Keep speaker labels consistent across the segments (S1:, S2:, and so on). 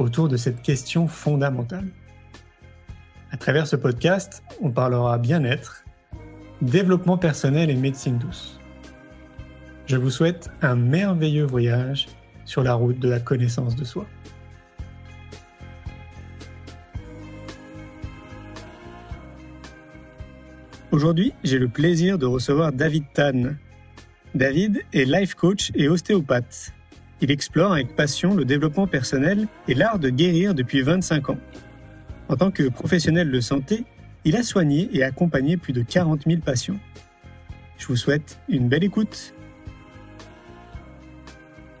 S1: autour de cette question fondamentale. À travers ce podcast, on parlera bien-être, développement personnel et médecine douce. Je vous souhaite un merveilleux voyage sur la route de la connaissance de soi. Aujourd'hui, j'ai le plaisir de recevoir David Tan. David est life coach et ostéopathe. Il explore avec passion le développement personnel et l'art de guérir depuis 25 ans. En tant que professionnel de santé, il a soigné et accompagné plus de 40 000 patients. Je vous souhaite une belle écoute.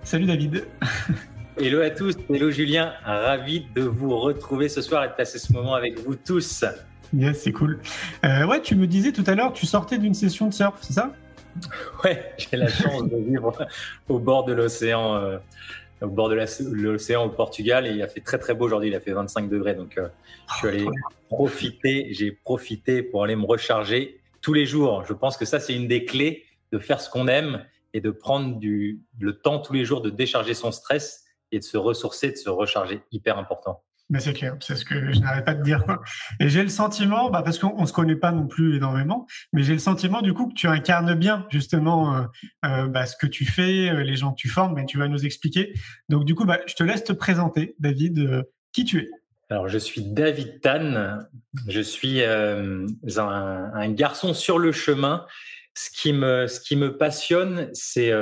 S1: Salut David.
S2: Hello à tous, hello Julien, ravi de vous retrouver ce soir et de passer ce moment avec vous tous.
S1: Yes, c'est cool. Euh, ouais, tu me disais tout à l'heure, tu sortais d'une session de surf, c'est ça?
S2: Ouais, j'ai la chance de vivre au bord de l'océan, euh, au bord de l'océan au Portugal, et il a fait très très beau aujourd'hui. Il a fait 25 degrés, donc euh, je suis allé profiter. J'ai profité pour aller me recharger tous les jours. Je pense que ça c'est une des clés de faire ce qu'on aime et de prendre du, le temps tous les jours de décharger son stress et de se ressourcer, de se recharger. Hyper important.
S1: Mais c'est clair, c'est ce que je n'arrête pas de dire. Quoi. Et j'ai le sentiment, bah, parce qu'on ne se connaît pas non plus énormément, mais j'ai le sentiment du coup que tu incarnes bien justement euh, euh, bah, ce que tu fais, euh, les gens que tu formes, mais tu vas nous expliquer. Donc du coup, bah, je te laisse te présenter, David, qui tu es.
S2: Alors je suis David Tan, je suis un, un, garçon sur le chemin. Ce qui me, ce qui me passionne, c'est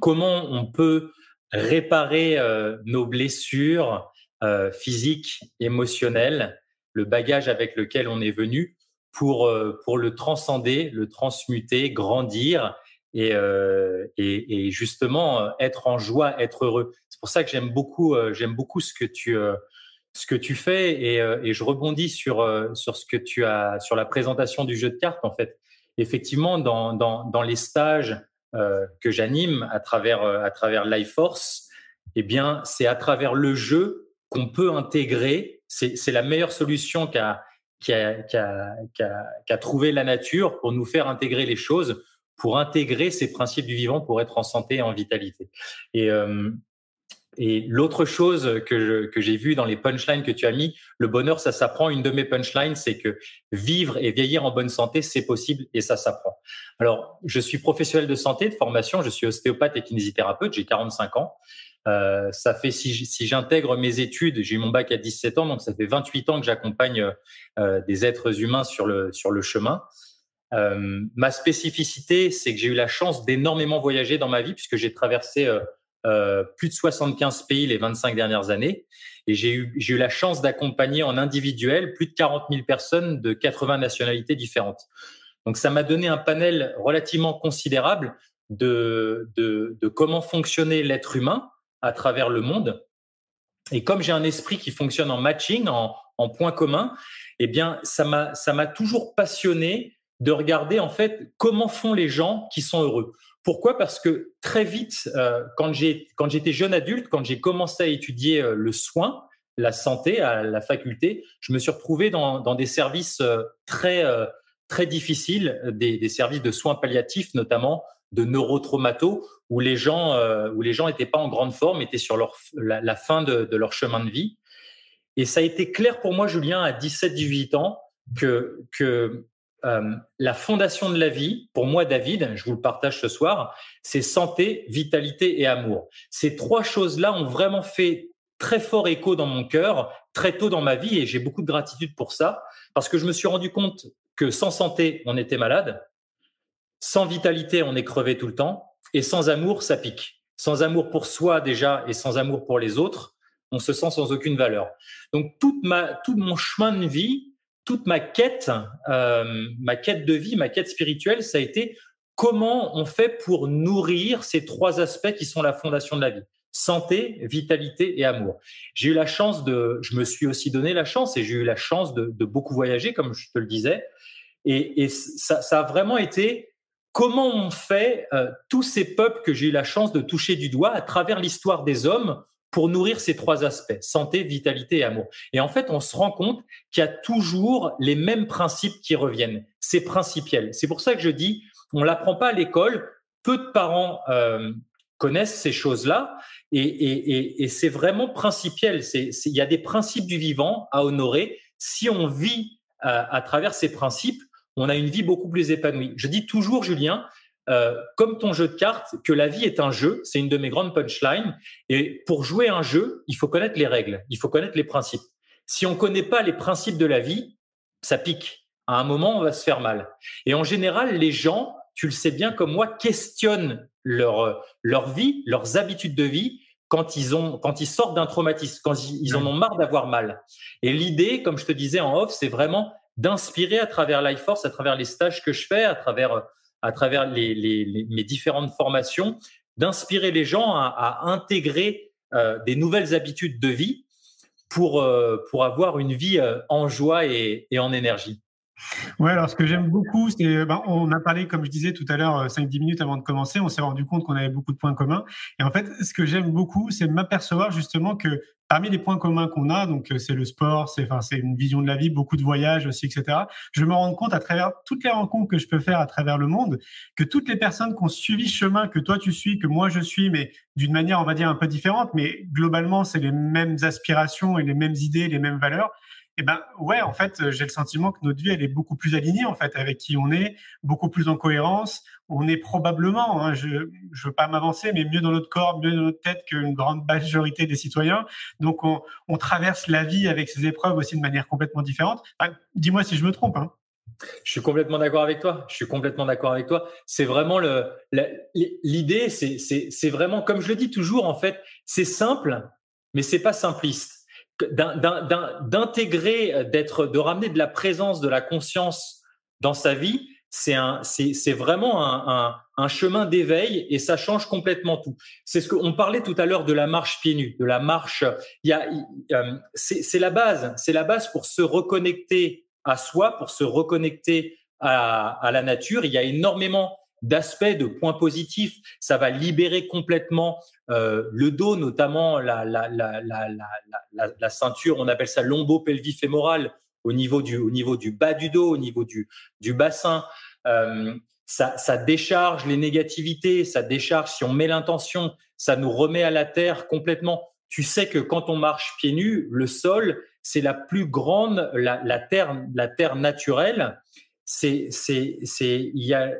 S2: comment on peut réparer nos blessures, euh, physique, émotionnel, le bagage avec lequel on est venu pour, euh, pour le transcender, le transmuter, grandir et, euh, et, justement être en joie, être heureux. C'est pour ça que j'aime beaucoup, beaucoup ce que tu ce que tu fais et, et, je rebondis sur sur ce que tu as sur la présentation du jeu de cartes en fait. Effectivement, dans dans, dans les stages que j'anime à travers à travers Life Force, eh bien, c'est à travers le jeu qu'on peut intégrer. C'est la meilleure solution qu'a trouvé la nature pour nous faire intégrer les choses, pour intégrer ces principes du vivant, pour être en santé et en vitalité. Et, euh, et l'autre chose que, que j'ai vu dans les punchlines que tu as mis, le bonheur, ça s'apprend. Une de mes punchlines, c'est que vivre et vieillir en bonne santé, c'est possible et ça s'apprend. Alors, je suis professionnel de santé de formation, je suis ostéopathe et kinésithérapeute, j'ai 45 ans. Euh, ça fait si, si j'intègre mes études, j'ai eu mon bac à 17 ans, donc ça fait 28 ans que j'accompagne euh, des êtres humains sur le sur le chemin. Euh, ma spécificité, c'est que j'ai eu la chance d'énormément voyager dans ma vie puisque j'ai traversé euh, plus de 75 pays les 25 dernières années et j'ai eu eu la chance d'accompagner en individuel plus de 40 000 personnes de 80 nationalités différentes. Donc ça m'a donné un panel relativement considérable de, de, de comment fonctionnait l'être humain à travers le monde. Et comme j'ai un esprit qui fonctionne en matching, en, en point commun, eh bien, ça m'a, ça m'a toujours passionné de regarder en fait comment font les gens qui sont heureux. Pourquoi? Parce que très vite, euh, quand j'étais jeune adulte, quand j'ai commencé à étudier euh, le soin, la santé à la faculté, je me suis retrouvé dans, dans des services euh, très très difficiles, des, des services de soins palliatifs notamment, de neurotraumato où les gens euh, où les gens étaient pas en grande forme, étaient sur leur la, fin de, de, leur chemin de vie. Et ça a été clair pour moi, Julien, à 17-18 ans, que que euh, la fondation de la vie, pour moi, David, je vous le partage ce soir, c'est santé, vitalité et amour. Ces trois choses-là ont vraiment fait très fort écho dans mon cœur, très tôt dans ma vie, et j'ai beaucoup de gratitude pour ça, parce que je me suis rendu compte que sans santé, on était malade, sans vitalité, on est crevé tout le temps. Et sans amour, ça pique. Sans amour pour soi déjà et sans amour pour les autres, on se sent sans aucune valeur. Donc ma, tout mon chemin de vie, toute ma quête, euh, ma quête de vie, ma quête spirituelle, ça a été comment on fait pour nourrir ces trois aspects qui sont la fondation de la vie santé, vitalité et amour. J'ai eu la chance de, je me suis aussi donné la chance et j'ai eu la chance de, beaucoup voyager, comme je te le disais. Et, ça, a vraiment été comment on fait euh, tous ces peuples que j'ai eu la chance de toucher du doigt à travers l'histoire des hommes pour nourrir ces trois aspects, santé, vitalité et amour. Et en fait, on se rend compte qu'il y a toujours les mêmes principes qui reviennent. C'est principiel. C'est pour ça que je dis, on l'apprend pas à l'école. Peu de parents euh, connaissent ces choses-là et, c'est vraiment principiel. Il y a des principes du vivant à honorer. Si on vit euh, à travers ces principes, on a une vie beaucoup plus épanouie. Je dis toujours, Julien, euh, comme ton jeu de cartes, que la vie est un jeu. C'est une de mes grandes punchlines. Et pour jouer un jeu, il faut connaître les règles, il faut connaître les principes. Si on connaît pas les principes de la vie, ça pique. À un moment, on va se faire mal. Et en général, les gens, tu le sais bien comme moi, questionnent leur leur vie, leurs habitudes de vie quand ils ont quand ils sortent d'un traumatisme, quand ils, en ont marre d'avoir mal. Et l'idée, comme je te disais en off, c'est vraiment d'inspirer à travers Life Force, à travers les stages que je fais, à travers à travers les, mes différentes formations, d'inspirer les gens à, intégrer euh, des nouvelles habitudes de vie pour, euh, avoir une vie euh, en joie et en énergie.
S1: Ouais, alors ce que j'aime beaucoup, c'est, ben, on a parlé, comme je disais tout à l'heure, 5-10 minutes avant de commencer, on s'est rendu compte qu'on avait beaucoup de points communs. Et en fait, ce que j'aime beaucoup, c'est m'apercevoir justement que parmi les points communs qu'on a, donc c'est le sport, c'est, enfin, c'est une vision de la vie, beaucoup de voyages aussi, etc. Je me rends compte à travers toutes les rencontres que je peux faire à travers le monde, que toutes les personnes qui ont suivi ce chemin que toi tu suis, que moi je suis, mais d'une manière, on va dire, un peu différente, mais globalement, c'est les mêmes aspirations et les mêmes idées, les mêmes valeurs. Eh ben ouais, en fait, euh, j'ai le sentiment que notre vie elle est beaucoup plus alignée en fait avec qui on est, beaucoup plus en cohérence. On est probablement, hein, je je veux pas m'avancer, mais mieux dans notre corps, mieux dans notre tête qu'une grande majorité des citoyens. Donc on, traverse la vie avec ces épreuves aussi de manière complètement différente. Dis-moi si je me trompe. Hein.
S2: Je suis complètement d'accord avec toi. Je suis complètement d'accord avec toi. C'est vraiment le l'idée, c'est c'est vraiment comme je le dis toujours en fait, c'est simple, mais c'est pas simpliste d'intégrer, euh, d'être, de ramener de la présence, de la conscience dans sa vie, c'est un, c'est vraiment un, chemin d'éveil et ça change complètement tout. C'est ce qu'on parlait tout à l'heure de la marche pieds nus, de la marche. Il y a, euh, c'est la base, c'est la base pour se reconnecter à soi, pour se reconnecter à la nature. Il y a énormément d'aspects, de points positifs. Ça va libérer complètement euh, le dos, notamment la, ceinture, on appelle ça lombo-pelvifémoral au niveau du, au niveau du bas du dos, au niveau du, bassin. Euh, ça, décharge les négativités, ça décharge, si on met l'intention, ça nous remet à la terre complètement. Tu sais que quand on marche pieds nus, le sol, c'est la plus grande, la, terre, la terre naturelle c'est c'est c'est il y a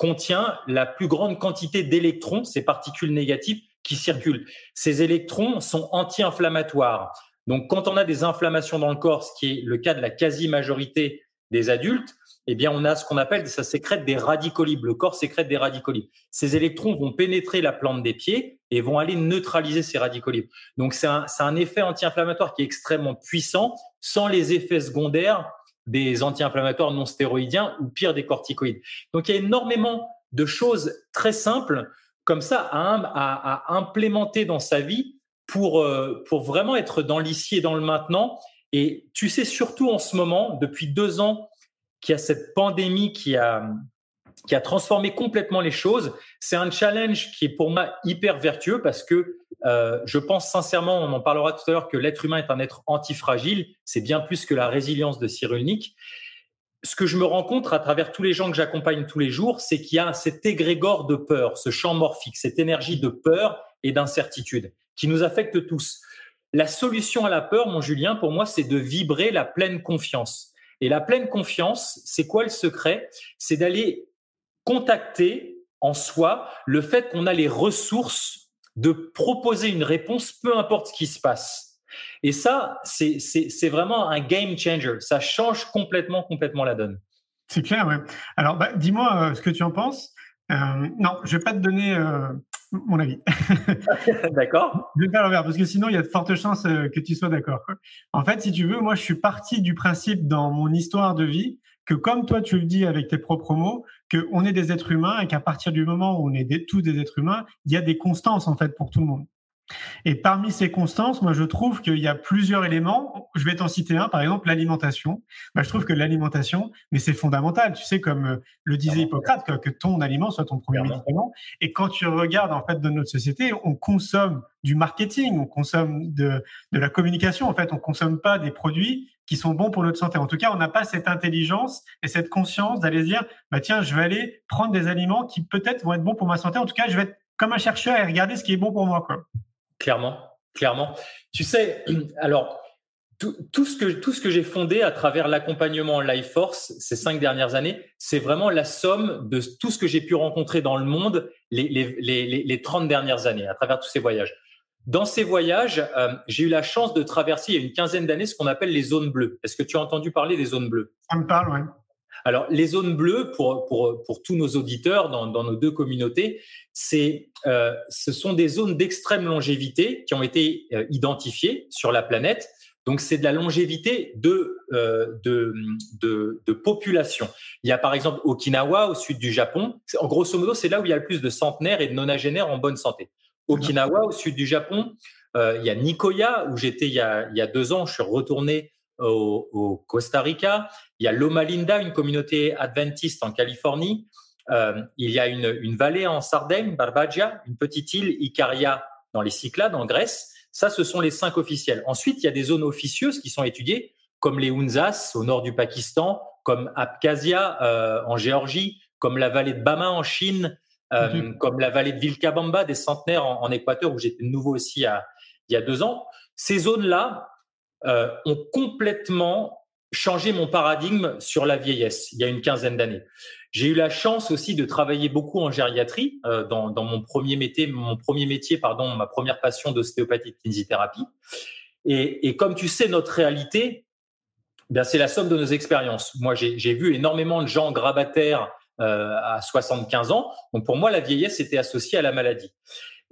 S2: contient la plus grande quantité d'électrons, ces particules négatives qui circulent. Ces électrons sont anti-inflammatoires. Donc quand on a des inflammations dans le corps, ce qui est le cas de la quasi-majorité des adultes, eh bien on a ce qu'on appelle ça sécrète des radicaux. Le corps sécrète des radicaux. Ces électrons vont pénétrer la plante des pieds et vont aller neutraliser ces radicaux libres. Donc c'est un effet anti-inflammatoire qui est extrêmement puissant sans les effets secondaires des anti-inflammatoires non stéroïdiens ou pire des corticoïdes. Donc il y a énormément de choses très simples comme ça à, implémenter dans sa vie pour, euh, pour vraiment être dans l'ici et dans le maintenant. Et tu sais surtout en ce moment, depuis deux ans, qu'il y a cette pandémie qui a, qui a transformé complètement les choses. C'est un challenge qui est pour moi hyper vertueux parce que euh, je pense sincèrement, on en parlera tout à l'heure, que l'être humain est un être antifragile. C'est bien plus que la résilience de Cyrulnik. Ce que je me rends compte à travers tous les gens que j'accompagne tous les jours, c'est qu'il y a cet égrégore de peur, ce champ morphique, cette énergie de peur et d'incertitude qui nous affecte tous. La solution à la peur, mon Julien, pour moi, c'est de vibrer la pleine confiance. Et la pleine confiance, c'est quoi le secret? C'est d'aller contacter en soi le fait qu'on a les ressources de proposer une réponse, peu importe ce qui se passe. Et ça, c'est vraiment un game changer. Ça change complètement, complètement la donne.
S1: C'est clair, ouais. Alors, bah, dis-moi euh, ce que tu en penses. Euh, non, je vais pas te donner euh, mon avis.
S2: d'accord.
S1: Je vais faire l'envers parce que sinon il y a de fortes chances que tu sois d'accord. En fait, si tu veux, moi je suis parti du principe dans mon histoire de vie comme toi tu le dis avec tes propres mots, qu'on est des êtres humains et qu'à partir du moment où on est tous des êtres humains, il y a des constances en fait pour tout le monde. Et parmi ces constances, moi, je trouve qu'il y a plusieurs éléments. Je vais t'en citer un, par exemple, l'alimentation. Bah, je trouve que l'alimentation, mais c'est fondamental. Tu sais, comme euh, le disait Hippocrate, que, ton aliment soit ton premier médicament. Et quand tu regardes, en fait, dans notre société, on consomme du marketing, on consomme de, de la communication. En fait, on consomme pas des produits qui sont bons pour notre santé. En tout cas, on n'a pas cette intelligence et cette conscience d'aller dire, bah tiens, je vais aller prendre des aliments qui peut-être vont être bons pour ma santé. En tout cas, je vais être comme un chercheur et regarder ce qui est bon pour moi, quoi.
S2: Clairement, clairement. Tu sais, alors, tout, ce que, tout ce que j'ai fondé à travers l'accompagnement Life Force ces cinq dernières années, c'est vraiment la somme de tout ce que j'ai pu rencontrer dans le monde les, les, les, les 30 dernières années, à travers tous ces voyages. Dans ces voyages, euh, j'ai eu la chance de traverser il y a une quinzaine d'années ce qu'on appelle les zones bleues. Est-ce que tu as entendu parler des zones bleues?
S1: Ça me parle, oui.
S2: Alors, les zones bleues, pour, pour, pour tous nos auditeurs dans, dans nos deux communautés, c'est, euh, ce sont des zones d'extrême longévité qui ont été euh, identifiées sur la planète. Donc, c'est de la longévité de, euh, de, de, de, population. Il y a par exemple Okinawa, au sud du Japon. En grosso modo, c'est là où il y a le plus de centenaires et de nonagénaires en bonne santé. Okinawa, au sud du Japon. Il y a Nicoya, où j'étais il, il y a deux ans. Je suis retourné au, au Costa Rica. Il y a Loma Linda, une communauté adventiste en Californie. Euh, il y a une, une, vallée en Sardaigne, Barbagia, une petite île, Icaria, dans les Cyclades, en Grèce. Ça, ce sont les cinq officiels. Ensuite, il y a des zones officieuses qui sont étudiées, comme les Hunzas au nord du Pakistan, comme Abkhazia euh, en Géorgie, comme la vallée de Bama en Chine, euh, mhm. comme la vallée de Vilcabamba, des centenaires en, en Équateur, où j'étais nouveau aussi il y a deux ans. Ces zones-là euh, ont complètement changé mon paradigme sur la vieillesse il y a une quinzaine d'années. J'ai eu la chance aussi de travailler beaucoup en gériatrie euh, dans, mon premier métier, mon premier métier, pardon, ma première passion d'ostéopathie de kinésithérapie. Et, et, comme tu sais, notre réalité, ben c'est la somme de nos expériences. Moi, j'ai vu énormément de gens grabataires euh, à 75 ans. Donc pour moi, la vieillesse était associée à la maladie.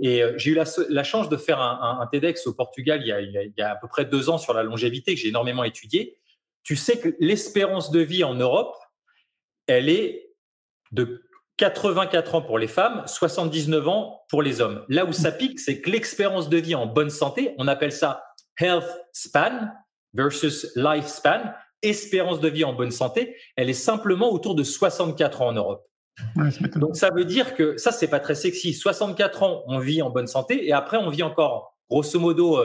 S2: Et euh, j'ai eu la, chance de faire un, TEDx au Portugal il y, a, à peu près deux ans sur la longévité que j'ai énormément étudié. Tu sais que l'espérance de vie en Europe, elle est de 84 ans pour les femmes, 79 ans pour les hommes. Là où ça pique, c'est que l'expérience de vie en bonne santé, on appelle ça health span versus life span, espérance de vie en bonne santé, elle est simplement autour de 64 ans en Europe. Donc ça veut dire que ça c'est pas très sexy. 64 ans, on vit en bonne santé et après on vit encore grosso modo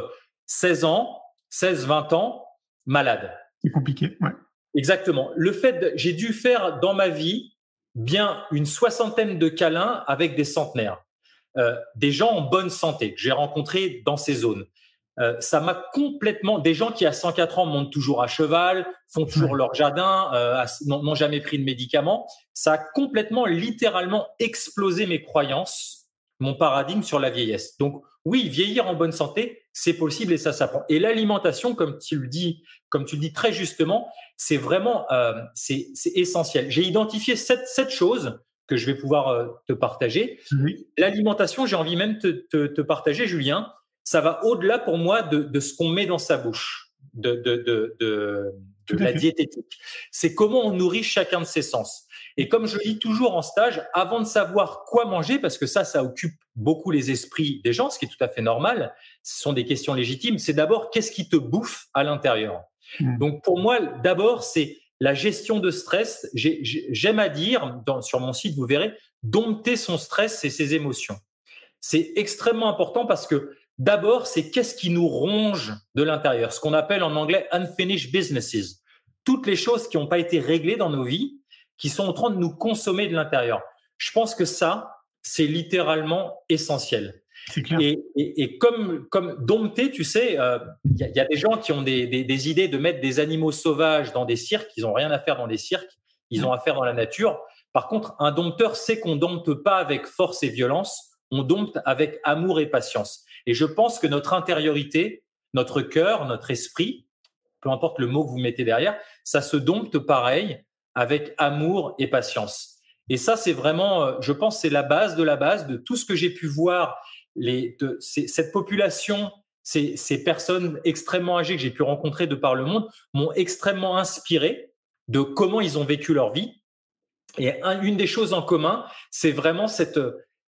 S2: 16 euh, ans, 16 20 ans malade.
S1: C'est compliqué, ouais.
S2: Exactement. Le fait j'ai dû faire dans ma vie bien une soixantaine de câlins avec des centenaires. Euh, des gens en bonne santé que j'ai rencontrés dans ces zones. Euh, ça m'a complètement. Des gens qui à 104 ans montent toujours à cheval, font toujours leur jardin, euh, n'ont jamais pris de médicaments. Ça a complètement, littéralement explosé mes croyances, mon paradigme sur la vieillesse. Donc oui, vieillir en bonne santé, c'est possible et ça s'apprend. Et l'alimentation, comme tu le dis, comme tu le dis très justement, c'est vraiment euh, c'est essentiel. J'ai identifié sept, sept choses que je vais pouvoir euh, te partager. L'alimentation, j'ai envie même de te, te, te partager, Julien ça va au-delà pour moi de, de ce qu'on met dans sa bouche, de, de, de, de la diététique. C'est comment on nourrit chacun de ses sens. Et comme je dis toujours en stage, avant de savoir quoi manger, parce que ça, ça occupe beaucoup les esprits des gens, ce qui est tout à fait normal, ce sont des questions légitimes, c'est d'abord qu'est-ce qui te bouffe à l'intérieur. Hmm. Donc pour moi, d'abord, c'est la gestion de stress. J'aime à dire, dans, sur mon site, vous verrez, dompter son stress et ses émotions. C'est extrêmement important parce que D'abord, c'est qu'est-ce qui nous ronge de l'intérieur, ce qu'on appelle en anglais unfinished businesses. Toutes les choses qui n'ont pas été réglées dans nos vies, qui sont en train de nous consommer de l'intérieur. Je pense que ça, c'est littéralement essentiel.
S1: Clair.
S2: Et, et, et, comme, comme dompter, tu sais, il euh, y, a, y, a, des gens qui ont des, des, des, idées de mettre des animaux sauvages dans des cirques. Ils n'ont rien à faire dans des cirques. Ils ont à faire dans la nature. Par contre, un dompteur sait qu'on dompte pas avec force et violence. On dompte avec amour et patience. Et je pense que notre intériorité, notre cœur, notre esprit, peu importe le mot que vous mettez derrière, ça se dompte pareil avec amour et patience. Et ça, c'est vraiment, euh, je pense, c'est la base de la base de tout ce que j'ai pu voir. Cette population, ces, ces personnes extrêmement âgées que j'ai pu rencontrer de par le monde m'ont extrêmement inspiré de comment ils ont vécu leur vie. Et une des choses en commun, c'est vraiment cette,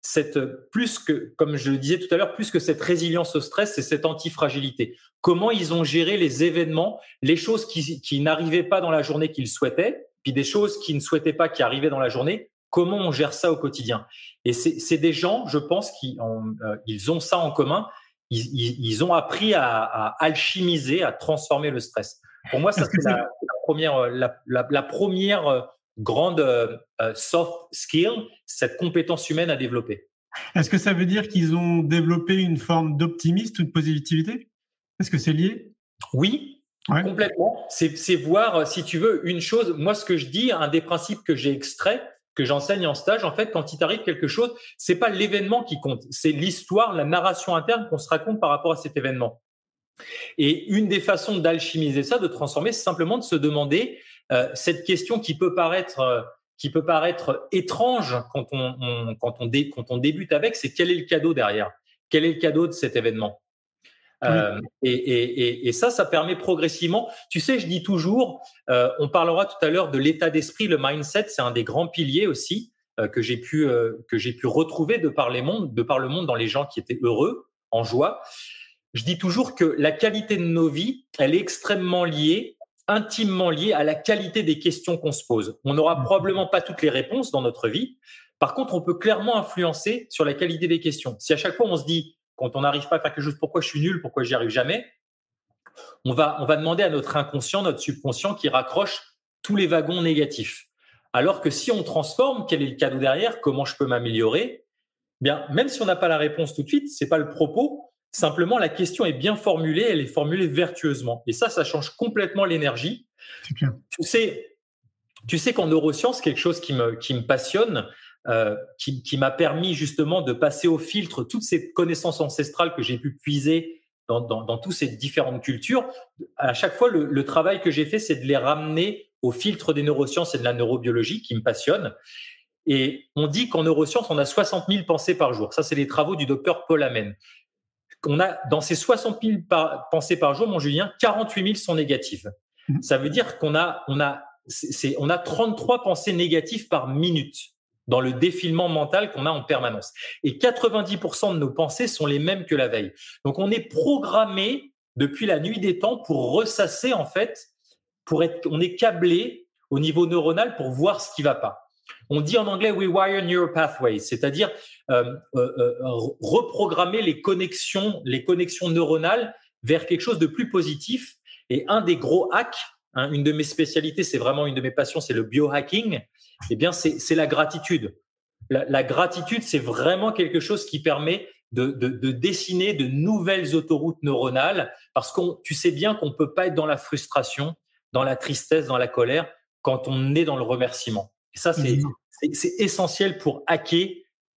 S2: cette plus que, comme je le disais tout à l'heure, plus que cette résilience au stress, c'est cette antifragilité. Comment ils ont géré les événements, les choses qui, qui n'arrivaient pas dans la journée qu'ils souhaitaient, puis des choses qu'ils ne souhaitaient pas qui arrivaient dans la journée. Comment on gère ça au quotidien? Et c'est des gens, je pense, qui ont, euh, ils ont ça en commun. Ils, ils, ont appris à, à, alchimiser, à transformer le stress. Pour moi, ça c'est la, la, première, la, la première euh, grande euh, soft skill, cette compétence humaine à développer.
S1: Est-ce que ça veut dire qu'ils ont développé une forme d'optimisme ou de positivité? Est-ce que c'est lié?
S2: Oui, ouais. complètement. C'est voir, si tu veux, une chose. Moi, ce que je dis, un des principes que j'ai extrait, que j'enseigne en stage, en fait, quand il t'arrive quelque chose, c'est pas l'événement qui compte, c'est l'histoire, la narration interne qu'on se raconte par rapport à cet événement. Et une des façons d'alchimiser ça, de transformer, c'est simplement de se demander euh, cette question qui peut paraître euh, qui peut paraître étrange quand on, on quand on dé, quand on débute avec, c'est quel est le cadeau derrière? Quel est le cadeau de cet événement? Euh, et, et, et, ça, ça permet progressivement. Tu sais, je dis toujours, euh, on parlera tout à l'heure de l'état d'esprit, le mindset, c'est un des grands piliers aussi euh, que j'ai pu que j'ai pu retrouver de par les mondes, de par le monde dans les gens qui étaient heureux, en joie. Je dis toujours que la qualité de nos vies, elle est extrêmement liée intimement lié à la qualité des questions qu'on se pose. On n'aura mmh. probablement pas toutes les réponses dans notre vie. Par contre, on peut clairement influencer sur la qualité des questions. Si à chaque fois on se dit, quand on n'arrive pas à faire quelque chose, pourquoi je suis nul, pourquoi j'y arrive jamais, on va, on va demander à notre inconscient, notre subconscient qui raccroche tous les wagons négatifs. Alors que si on transforme, quel est le cadeau derrière, comment je peux m'améliorer, bien, même si on n'a pas la réponse tout de suite, c'est pas le propos, Simplement, la question est bien formulée, elle est formulée vertueusement. Et ça, ça change complètement l'énergie. Tu sais, tu sais qu'en neurosciences, quelque chose qui me, qui me passionne, euh, qui, qui m'a permis justement de passer au filtre toutes ces connaissances ancestrales que j'ai pu puiser dans, dans, dans toutes ces différentes cultures. À chaque fois, le, le travail que j'ai fait, c'est de les ramener au filtre des neurosciences et de la neurobiologie qui me passionne. Et on dit qu'en neurosciences, on a 60 000 pensées par jour. Ça, c'est les travaux du docteur Paul Amen on a dans ces 60 000 pensées par jour, mon Julien, 48 000 sont négatives. Mmh. Ça veut dire qu'on a, on a, c'est, on a 33 pensées négatives par minute dans le défilement mental qu'on a en permanence. Et 90% de nos pensées sont les mêmes que la veille. Donc on est programmé depuis la nuit des temps pour ressasser en fait, pour être, on est câblé au niveau neuronal pour voir ce qui va pas. On dit en anglais we wire neural pathways, c'est-à-dire euh, euh, euh, reprogrammer les connexions, les connexions neuronales vers quelque chose de plus positif. Et un des gros hacks, hein, une de mes spécialités, c'est vraiment une de mes passions, c'est le biohacking. Eh bien, c'est la gratitude. La, gratitude, c'est vraiment quelque chose qui permet de, de, de, dessiner de nouvelles autoroutes neuronales parce qu'on, tu sais bien qu'on peut pas être dans la frustration, dans la tristesse, dans la colère quand on est dans le remerciement. Et ça, c'est essentiel pour hacker,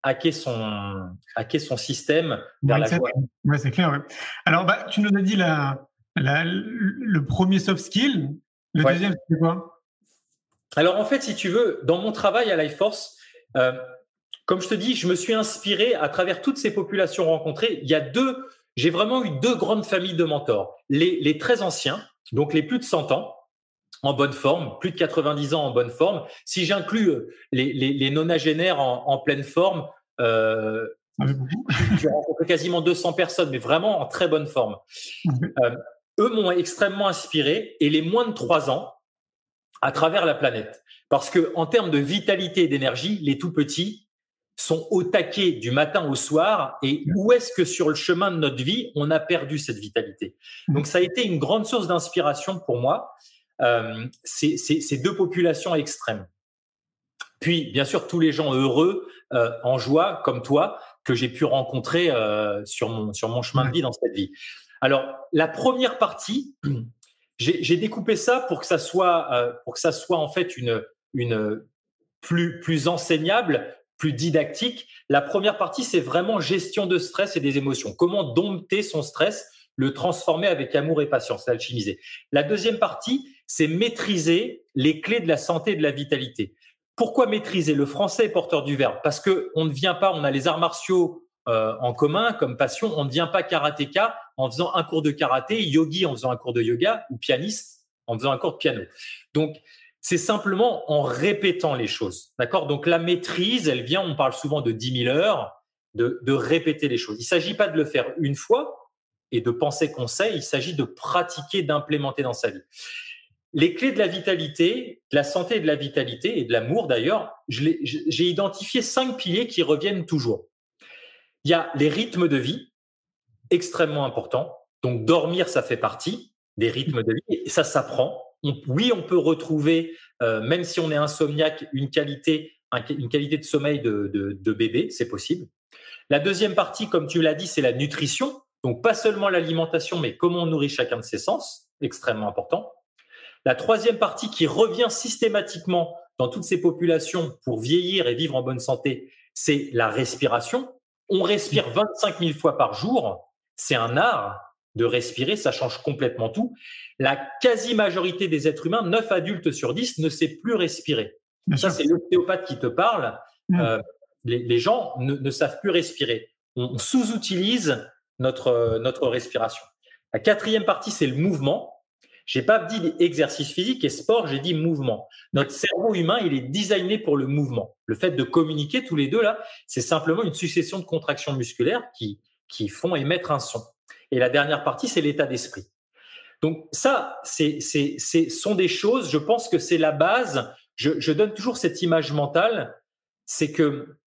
S2: hacker, son, hacker son système vers la joie.
S1: Ouais, c'est clair. Ouais. Alors, bah, tu nous as dit la, la, le premier soft skill. Le ouais. deuxième, c'est quoi?
S2: Alors, en fait, si tu veux, dans mon travail à Life Force, euh, comme je te dis, je me suis inspiré à travers toutes ces populations rencontrées. Il y a deux, j'ai vraiment eu deux grandes familles de mentors. Les, les très anciens, donc les plus de 100 ans, en bonne forme, plus de 90 ans en bonne forme. Si j'inclus euh, les, les, les, nonagénaires en, en pleine forme, euh, j'ai rencontré quasiment 200 personnes, mais vraiment en très bonne forme. Euh, eux m'ont extrêmement inspiré et les moins de 3 ans à travers la planète. Parce que en termes de vitalité et d'énergie, les tout petits sont au taquet du matin au soir. Et où est-ce que sur le chemin de notre vie, on a perdu cette vitalité? Donc ça a été une grande source d'inspiration pour moi euh, ces, ces, deux populations extrêmes. Puis, bien sûr, tous les gens heureux, euh, en joie, comme toi, que j'ai pu rencontrer euh, sur, mon, sur mon chemin de vie dans cette vie. Alors, la première partie, j'ai découpé ça pour que ça soit, pour que ça soit en fait une, une plus, plus enseignable, plus didactique. La première partie, c'est vraiment gestion de stress et des émotions. Comment dompter son stress, le transformer avec amour et patience, l'alchimiser. La deuxième partie, c'est maîtriser les clés de la santé et de la vitalité. Pourquoi maîtriser? Le français est porteur du verbe parce que on ne vient pas, on a les arts martiaux euh, en commun comme passion, on ne vient pas karatéka en faisant un cours de karaté, yogi en faisant un cours de yoga ou pianiste en faisant un cours de piano. Donc c'est simplement en répétant les choses. D'accord? Donc la maîtrise, elle vient, on parle souvent de 10 000 heures, de, de répéter les choses. Il ne s'agit pas de le faire une fois et de penser qu'on sait, il s'agit de pratiquer, d'implémenter dans sa vie. Les clés de la vitalité, de la santé et de la vitalité, et de l'amour d'ailleurs, j'ai identifié cinq piliers qui reviennent toujours. Il y a les rythmes de vie, extrêmement importants. Donc dormir, ça fait partie des rythmes de vie, et ça s'apprend. oui, on peut retrouver, euh, même si on est insomniaque, une qualité, une qualité de sommeil de, de bébé, c'est possible. La deuxième partie, comme tu l'as dit, c'est la nutrition. Donc pas seulement l'alimentation, mais comment on nourrit chacun de ses sens, extrêmement important. La troisième partie qui revient systématiquement dans toutes ces populations pour vieillir et vivre en bonne santé, c'est la respiration. On respire 25 000 fois par jour. C'est un art de respirer, ça change complètement tout. La quasi-majorité des êtres humains, 9 adultes sur 10, ne sait plus respirer. ça, c'est l'ostéopathe qui te parle. Mm. Euh, les, gens ne, savent plus respirer. On, sous-utilise notre, notre respiration. La quatrième partie, c'est le mouvement. J'ai pas dit exercice physique et sport, j'ai dit mouvement. Notre cerveau humain, il est designé pour le mouvement. Le fait de communiquer tous les deux là, c'est simplement une succession de contractions musculaires qui qui font émettre un son. Et la dernière partie, c'est l'état d'esprit. Donc ça, c'est c'est c'est sont des choses. Je pense que c'est la base. Je, je donne toujours cette image mentale, c'est que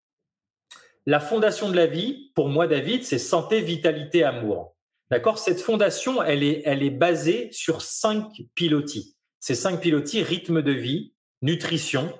S2: la fondation de la vie, pour moi, David, c'est santé, vitalité, amour. D'accord? Cette fondation, elle est, elle est basée sur cinq pilotis. Ces cinq pilotis, rythme de vie, nutrition,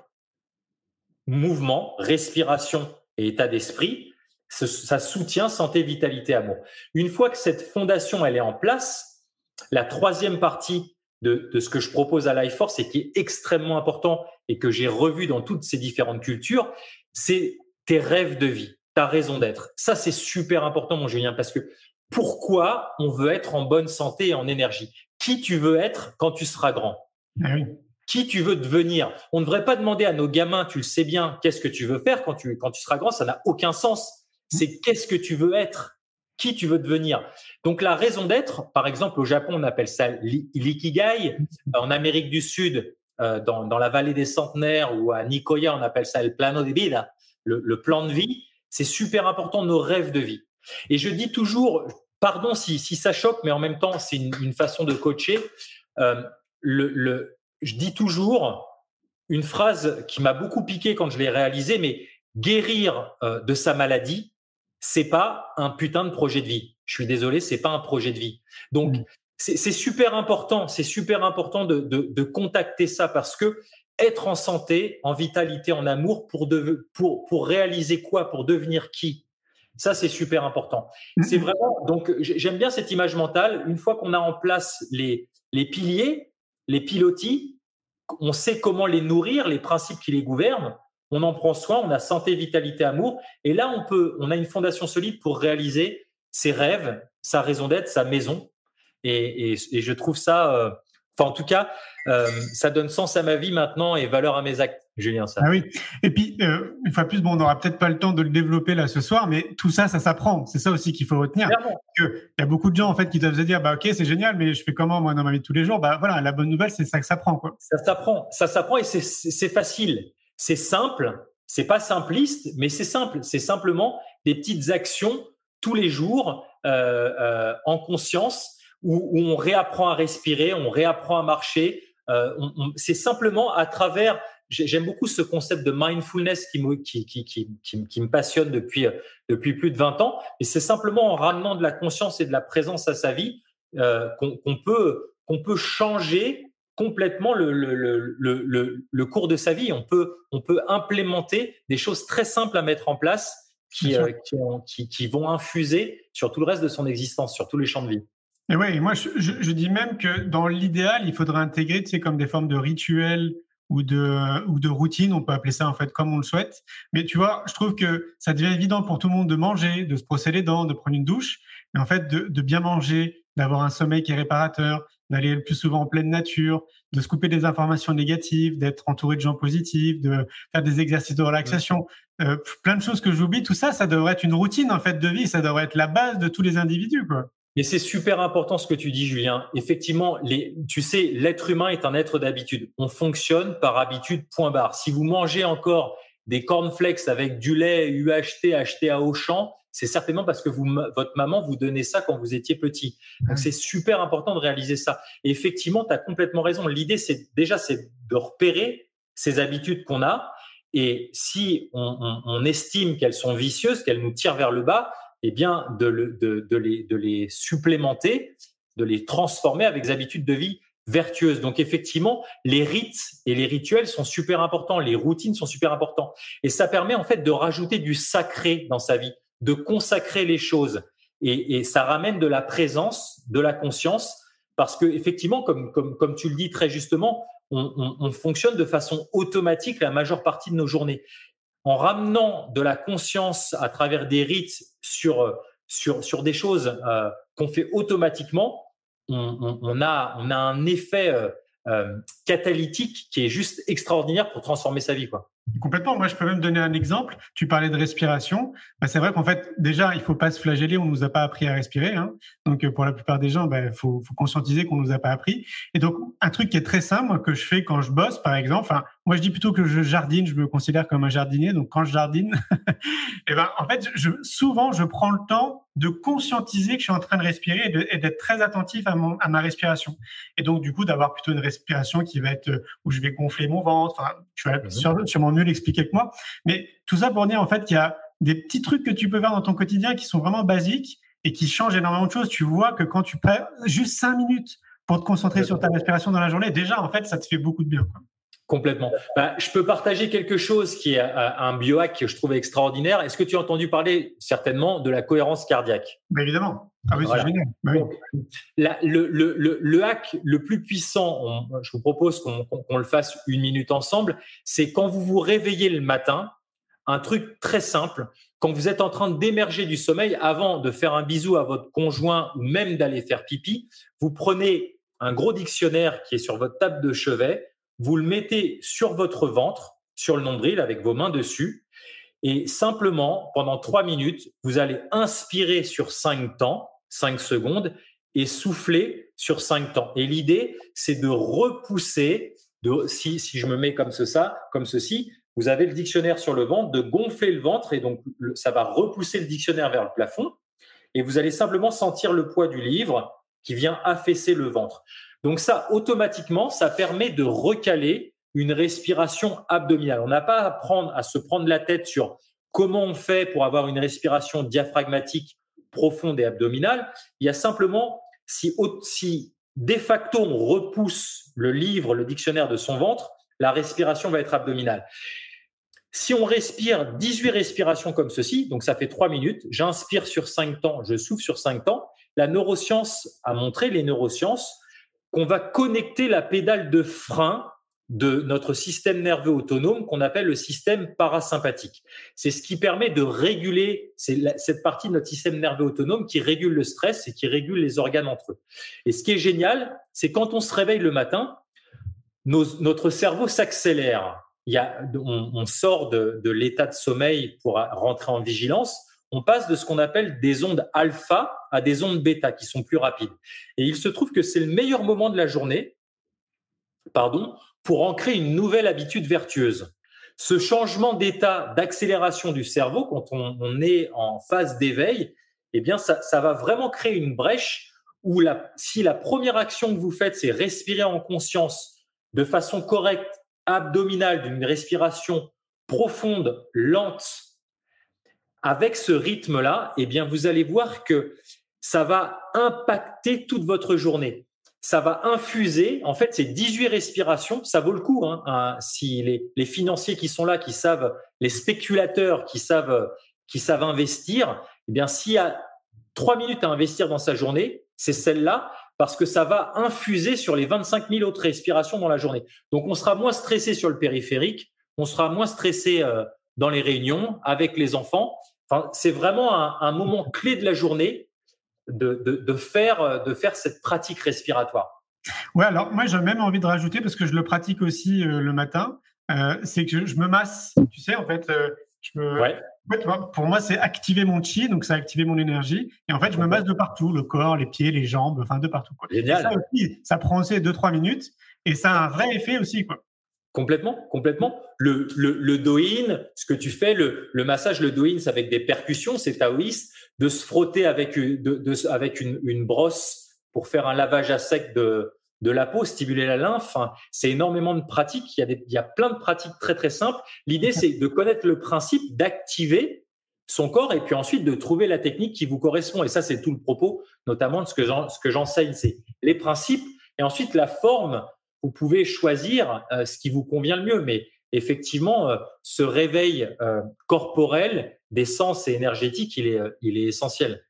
S2: mouvement, respiration et état d'esprit, ça soutient santé, vitalité, amour. Une fois que cette fondation, elle est en place, la troisième partie de, de ce que je propose à Life Force et qui est extrêmement important et que j'ai revu dans toutes ces différentes cultures, c'est tes rêves de vie, ta raison d'être. Ça, c'est super important, mon Julien, parce que pourquoi on veut être en bonne santé et en énergie. Qui tu veux être quand tu seras grand?
S1: Ah
S2: Qui tu veux devenir? On ne devrait pas demander à nos gamins, tu le sais bien, qu'est-ce que tu veux faire quand tu, quand tu seras grand, ça n'a aucun sens. C'est qu'est-ce que tu veux être? Qui tu veux devenir? Donc la raison d'être, par exemple au Japon on appelle ça l'ikigai, en Amérique du Sud euh, dans, dans, la vallée des centenaires ou à Nicoya on appelle ça le plano de vida, le, le plan de vie. C'est super important nos rêves de vie. Et je dis toujours, pardon si, si ça choque, mais en même temps, c'est une, façon de coacher. Euh, le, je dis toujours une phrase qui m'a beaucoup piqué quand je l'ai réalisée, mais guérir euh, de sa maladie, c'est pas un putain de projet de vie. Je suis désolé, c'est pas un projet de vie. Donc, mmh. c'est super important, c'est super important de, de, de, contacter ça parce que être en santé, en vitalité, en amour, pour, de, pour, pour réaliser quoi Pour devenir qui? Ça, c'est super important. C'est vraiment, donc, j'aime bien cette image mentale. Une fois qu'on a en place les, les piliers, les pilotis, on sait comment les nourrir, les principes qui les gouvernent. On en prend soin, on a santé, vitalité, amour. Et là, on peut, on a une fondation solide pour réaliser ses rêves, sa raison d'être, sa maison. Et, et, je trouve ça, euh, enfin, en tout cas, euh, ça donne sens à ma vie maintenant et valeur à mes actes. Julien, ça.
S1: Ah oui. Et puis, euh, une fois plus, bon, on n'aura peut-être pas le temps de le développer là ce soir, mais tout ça, ça s'apprend. C'est ça aussi qu'il faut retenir. Il y a beaucoup de gens en fait qui doivent se dire, bah ok, c'est génial, mais je fais comment moi dans ma vie de tous les jours? Bah voilà, la bonne nouvelle, c'est ça que ça prend quoi.
S2: Ça s'apprend, ça s'apprend et c'est facile, c'est simple, c'est pas simpliste, mais c'est simple. C'est simplement des petites actions tous les jours euh, euh, en conscience où, où, on réapprend à respirer, on réapprend à marcher. C'est simplement à travers j'aime beaucoup ce concept de mindfulness qui me, qui, qui, qui, qui, me passionne depuis, depuis plus de 20 ans. Et c'est simplement en ramenant de la conscience et de la présence à sa vie euh, qu'on peut, qu'on peut changer complètement le, le, le, le, le cours de sa vie. On peut, on peut implémenter des choses très simples à mettre en place qui, euh, qui, qui, vont infuser sur tout le reste de son existence, sur tous les champs de vie.
S1: Et ouais, moi je, je, je, dis même que dans l'idéal, il faudrait intégrer, tu sais, comme des formes de rituels ou de ou de routine, on peut appeler ça en fait comme on le souhaite. Mais tu vois, je trouve que ça devient évident pour tout le monde de manger, de se brosser les dents, de prendre une douche, mais en fait de, de bien manger, d'avoir un sommeil qui est réparateur, d'aller le plus souvent en pleine nature, de se couper des informations négatives, d'être entouré de gens positifs, de faire des exercices de relaxation, euh, plein de choses que j'oublie. Tout ça, ça devrait être une routine en fait de vie, ça devrait être la base de tous les individus, quoi.
S2: Mais c'est super important ce que tu dis, Julien. Effectivement, les, tu sais, l'être humain est un être d'habitude. On fonctionne par habitude, point barre. Si vous mangez encore des cornflakes avec du lait UHT acheté à Auchan, c'est certainement parce que vous, votre maman vous donnait ça quand vous étiez petit. Donc c'est super important de réaliser ça. Et effectivement, tu as complètement raison. L'idée, c'est déjà c'est de repérer ces habitudes qu'on a. Et si on, on, estime qu'elles sont vicieuses, qu'elles nous tirent vers le bas, eh bien de, les, supplémenter, de les transformer avec des habitudes de vie vertueuses. Donc effectivement, les rites et les rituels sont super importants, les routines sont super importants. Et ça permet en fait de rajouter du sacré dans sa vie de consacrer les choses. Et, ça ramène de la présence, de la conscience, parce que effectivement, comme tu le dis très justement, on, fonctionne de façon automatique la majeure partie de nos journées. En ramenant de la conscience à travers des rites sur, sur, sur des choses euh, qu'on fait automatiquement, on, a, on a un effet euh, euh, catalytique qui est juste extraordinaire pour transformer sa vie. Quoi.
S1: Complètement. Moi, je peux même donner un exemple. Tu parlais de respiration. Bah, c'est vrai qu'en fait, déjà, il faut pas se flageller. On nous a pas appris à respirer. Hein. Donc, euh, pour la plupart des gens, il bah, faut, faut, conscientiser qu'on nous a pas appris. Et donc, un truc qui est très simple que je fais quand je bosse, par exemple. Moi, je dis plutôt que je jardine. Je me considère comme un jardinier. Donc, quand je jardine, et ben, en fait, je, souvent, je prends le temps de conscientiser que je suis en train de respirer et d'être très attentif à, mon, à ma respiration. Et donc, du coup, d'avoir plutôt une respiration qui va être euh, où je vais gonfler mon ventre. Enfin, tu vas mmh sûrement mieux l'expliquer que moi. Mais tout ça pour dire, en fait, qu'il y a des petits trucs que tu peux faire dans ton quotidien qui sont vraiment basiques et qui changent énormément de choses. Tu vois que quand tu perds juste cinq minutes pour te concentrer sur ta respiration dans la journée, déjà, en fait, ça te fait beaucoup de bien.
S2: Complètement. Bah, je peux partager quelque chose qui est euh, un biohack que je trouve extraordinaire. Est-ce que tu as entendu parler certainement de la cohérence cardiaque?
S1: Bah, Évidemment. Ah oui, c'est génial. Bah
S2: le, le, le, le, hack le plus puissant, je vous propose qu'on le fasse une minute ensemble, c'est quand vous vous réveillez le matin, un truc très simple, quand vous êtes en train d'émerger du sommeil, avant de faire un bisou à votre conjoint ou même d'aller faire pipi, vous prenez un gros dictionnaire qui est sur votre table de chevet, vous le mettez sur votre ventre, sur le nombril, avec vos mains dessus. Et simplement, pendant trois minutes, vous allez inspirer sur cinq temps, cinq secondes, et souffler sur cinq temps. Et l'idée, c'est de repousser, de, si, si je me mets comme comme ceci, vous avez le dictionnaire sur le ventre, de gonfler le ventre, et donc ça va repousser le dictionnaire vers le plafond. Et vous allez simplement sentir le poids du livre qui vient affaisser le ventre. Donc ça, automatiquement, ça permet de recaler une respiration abdominale. On n'a pas à, prendre, à se prendre la tête sur comment on fait pour avoir une respiration diaphragmatique profonde et abdominale. Il y a simplement, si, si de facto on repousse le livre, le dictionnaire de son ventre, la respiration va être abdominale. Si on respire 18 respirations comme ceci, donc ça fait 3 minutes, j'inspire sur 5 temps, je souffle sur 5 temps, la neuroscience a montré, les neurosciences, qu'on va connecter la pédale de frein de notre système nerveux autonome qu'on appelle le système parasympathique. C'est ce qui permet de réguler, cette partie de notre système nerveux autonome qui régule le stress et qui régule les organes entre eux. Et ce qui est génial, c'est quand on se réveille le matin, notre cerveau s'accélère. On, sort de l'état de sommeil pour rentrer en vigilance on passe de ce qu'on appelle des ondes alpha à des ondes bêta qui sont plus rapides. Et il se trouve que c'est le meilleur moment de la journée, pardon, pour ancrer une nouvelle habitude vertueuse. Ce changement d'état d'accélération du cerveau, quand on, est en phase d'éveil, eh bien, ça, va vraiment créer une brèche où si la première action que vous faites, c'est respirer en conscience de façon correcte, abdominale, d'une respiration profonde, lente, avec ce rythme-là, eh bien, vous allez voir que ça va impacter toute votre journée. Ça va infuser, en fait, ces 18 respirations, ça vaut le coup. Hein, si les, financiers qui sont là, qui savent, les spéculateurs qui savent, qui savent investir, eh bien, s'il y a trois minutes à investir dans sa journée, c'est celle-là, parce que ça va infuser sur les 25 000 autres respirations dans la journée. Donc, on sera moins stressé sur le périphérique, on sera moins stressé euh, dans les réunions avec les enfants. Enfin, c'est vraiment un, moment clé de la journée de, de, faire, de faire cette pratique respiratoire.
S1: Ouais, alors moi j'ai même envie de rajouter parce que je le pratique aussi euh, le matin, euh, c'est que je me masse, tu sais, en fait, euh, je me, pour moi, c'est activer mon chi, donc c'est activer mon énergie. Et en fait, je me masse de partout, le corps, les pieds, les jambes, enfin de partout.
S2: Génial.
S1: Ça, aussi, ça prend aussi 2-3 minutes et ça a un vrai effet aussi. Quoi.
S2: Complètement, complètement. Le, le, le do-in, ce que tu fais, le, le massage, le do-in, c'est avec des percussions, c'est taoïste, de se frotter avec, avec une, brosse pour faire un lavage à sec de, de la peau, stimuler la lymphe. c'est énormément de pratiques. Il y, a des, il y a plein de pratiques très très simples. L'idée, c'est de connaître le principe, d'activer son corps et puis ensuite de trouver la technique qui vous correspond. Et ça, c'est tout le propos, notamment de ce que j'enseigne, c'est les principes et ensuite la forme vous pouvez choisir euh, ce qui vous convient le mieux. Mais effectivement, euh, ce réveil euh, corporel des sens et énergétiques, il est, il est essentiel.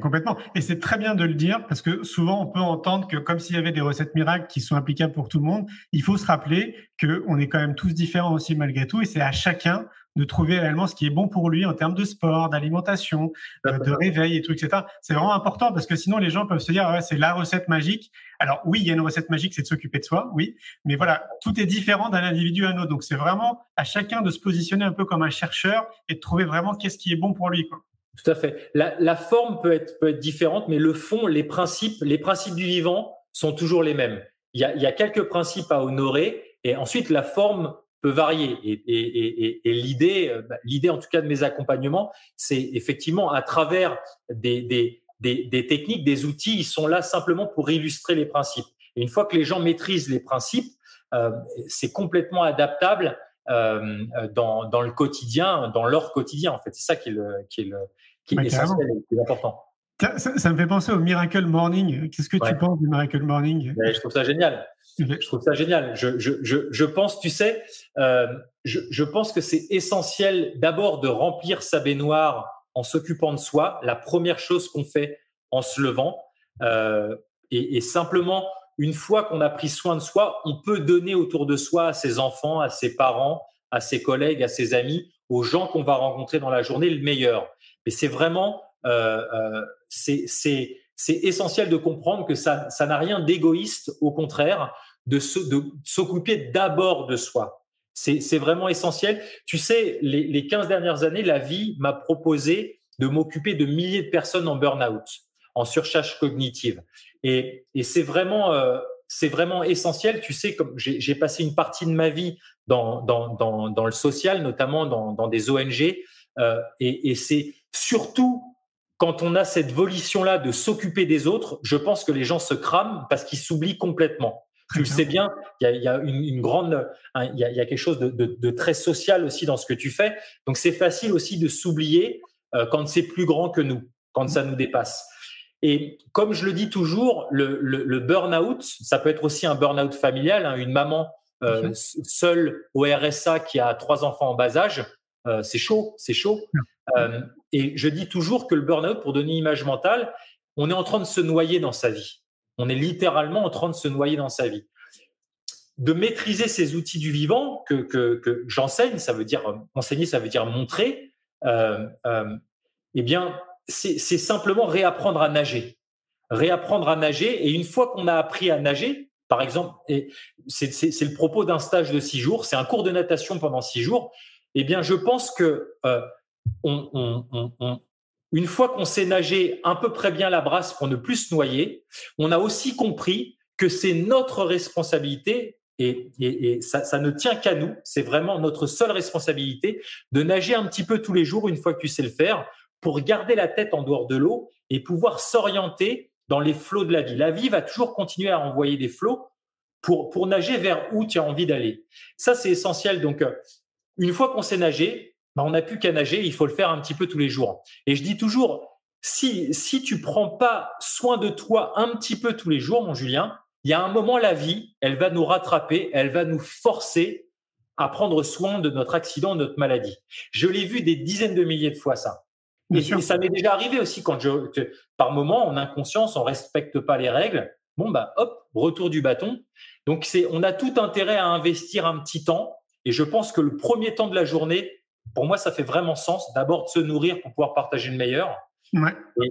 S1: complètement. Et c'est très bien de le dire parce que souvent on peut entendre que comme s'il y avait des recettes miracles qui sont applicables pour tout le monde, il faut se rappeler qu'on est quand même tous différents aussi malgré tout et c'est à chacun de trouver réellement ce qui est bon pour lui en termes de sport, d'alimentation, euh, de réveil et tout, etc. C'est vraiment important parce que sinon les gens peuvent se dire ouais, c'est la recette magique. Alors oui, il y a une recette magique, c'est de s'occuper de soi, oui, mais voilà, tout est différent d'un individu à un autre. Donc c'est vraiment à chacun de se positionner un peu comme un chercheur et de trouver vraiment qu'est-ce qui est bon pour lui. Quoi.
S2: Tout à fait. La, la, forme peut être, peut être différente, mais le fond, les principes, les principes du vivant sont toujours les mêmes. Il y a, il y a quelques principes à honorer et ensuite la forme peut varier. Et, et, et, et l'idée, euh, bah, l'idée en tout cas de mes accompagnements, c'est effectivement à travers des, des, des, des, techniques, des outils, ils sont là simplement pour illustrer les principes. Et une fois que les gens maîtrisent les principes, euh, c'est complètement adaptable euh, dans, dans le quotidien, dans leur quotidien. En fait, c'est ça qui est, le, qui est, le, qui est essentiel et qui est important.
S1: Ça, ça, me fait penser au Miracle Morning. Qu'est-ce que tu penses du Miracle Morning?
S2: Je trouve ça génial. Je trouve ça génial. Je, je, je, je pense, tu sais, euh, je, pense que c'est essentiel d'abord de remplir sa baignoire en s'occupant de soi, la première chose qu'on fait en se levant. Euh, et, et, simplement, une fois qu'on a pris soin de soi, on peut donner autour de soi à ses enfants, à ses parents, à ses collègues, à ses amis, aux gens qu'on va rencontrer dans la journée le meilleur. Mais c'est vraiment, euh, euh c'est c'est essentiel de comprendre que ça, ça n'a rien d'égoïste, au contraire, de s'occuper d'abord de soi. C'est vraiment essentiel. Tu sais, les, les 15 dernières années, la vie m'a proposé de m'occuper de milliers de personnes en burn-out, en surcharge cognitive. Et, et c'est vraiment, euh, c'est vraiment essentiel. Tu sais, comme j'ai passé une partie de ma vie dans, dans, dans, dans le social, notamment dans, dans des ONG, euh, et, et c'est surtout quand on a cette volition-là de s'occuper des autres, je pense que les gens se crament parce qu'ils s'oublient complètement. tu le sais bien, il y a, une, grande, il y, a, quelque chose de, très social aussi dans ce que tu fais. Donc c'est facile aussi de s'oublier euh, quand c'est plus grand que nous, quand ça nous dépasse. Et comme je le dis toujours, le, burn-out, ça peut être aussi un burn-out familial. Hein. une maman euh, seule au RSA qui a trois enfants en bas âge, euh, c'est chaud, c'est chaud. Euh, et je dis toujours que le burn-out, pour donner une image mentale, on est en train de se noyer dans sa vie. On est littéralement en train de se noyer dans sa vie. De maîtriser ces outils du vivant que, que, j'enseigne, ça veut dire enseigner, ça veut dire montrer. Euh, euh, eh bien, c'est simplement réapprendre à nager, réapprendre à nager. Et une fois qu'on a appris à nager, par exemple, c'est le propos d'un stage de six jours, c'est un cours de natation pendant six jours. Eh bien, je pense que euh, une fois qu'on sait nager un peu près bien la brasse pour ne plus se noyer, on a aussi compris que c'est notre responsabilité et, ça, ne tient qu'à nous. C'est vraiment notre seule responsabilité de nager un petit peu tous les jours une fois que tu sais le faire pour garder la tête en dehors de l'eau et pouvoir s'orienter dans les flots de la vie. La vie va toujours continuer à envoyer des flots pour, pour nager vers où tu as envie d'aller. Ça, c'est essentiel. Donc, euh, une fois qu'on sait nager, bah, on n'a plus qu'à nager, il faut le faire un petit peu tous les jours. Et je dis toujours, si, si tu prends pas soin de toi un petit peu tous les jours, mon Julien, il y a un moment, la vie, elle va nous rattraper, elle va nous forcer à prendre soin de notre accident, de notre maladie. Je l'ai vu des dizaines de milliers de fois, ça. Et, ça m'est déjà arrivé aussi quand je, par moment, en inconscience, on respecte pas les règles. Bon, bah, hop, retour du bâton. Donc, c'est, on a tout intérêt à investir un petit temps. Et je pense que le premier temps de la journée, pour moi, ça fait vraiment sens d'abord de se nourrir pour pouvoir partager le meilleur.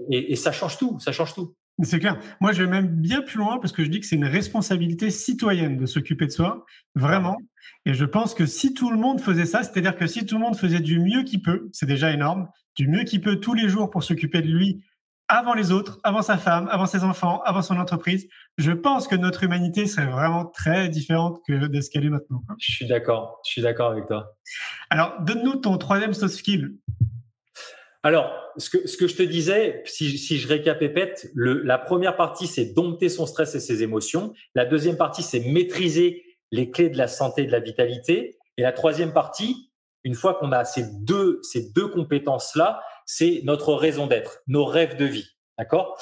S2: Et, ça change tout, ça change tout.
S1: C'est clair. Moi, je vais même bien plus loin parce que je dis que c'est une responsabilité citoyenne de s'occuper de soi, vraiment. Et je pense que si tout le monde faisait ça, c'est-à-dire que si tout le monde faisait du mieux qu'il peut, c'est déjà énorme, du mieux qu'il peut tous les jours pour s'occuper de lui avant les autres, avant sa femme, avant ses enfants, avant son entreprise, je pense que notre humanité serait vraiment très différente que de ce qu'elle est maintenant.
S2: Je suis d'accord, je suis d'accord avec toi.
S1: Alors, donne-nous ton troisième soft skill.
S2: Alors, ce que, ce que je te disais, si, si je récapépète, le, la première partie, c'est dompter son stress et ses émotions. La deuxième partie, c'est maîtriser les clés de la santé et de la vitalité. Et la troisième partie, une fois qu'on a ces deux, ces deux compétences-là, c'est notre raison d'être, nos rêves de vie. D'accord?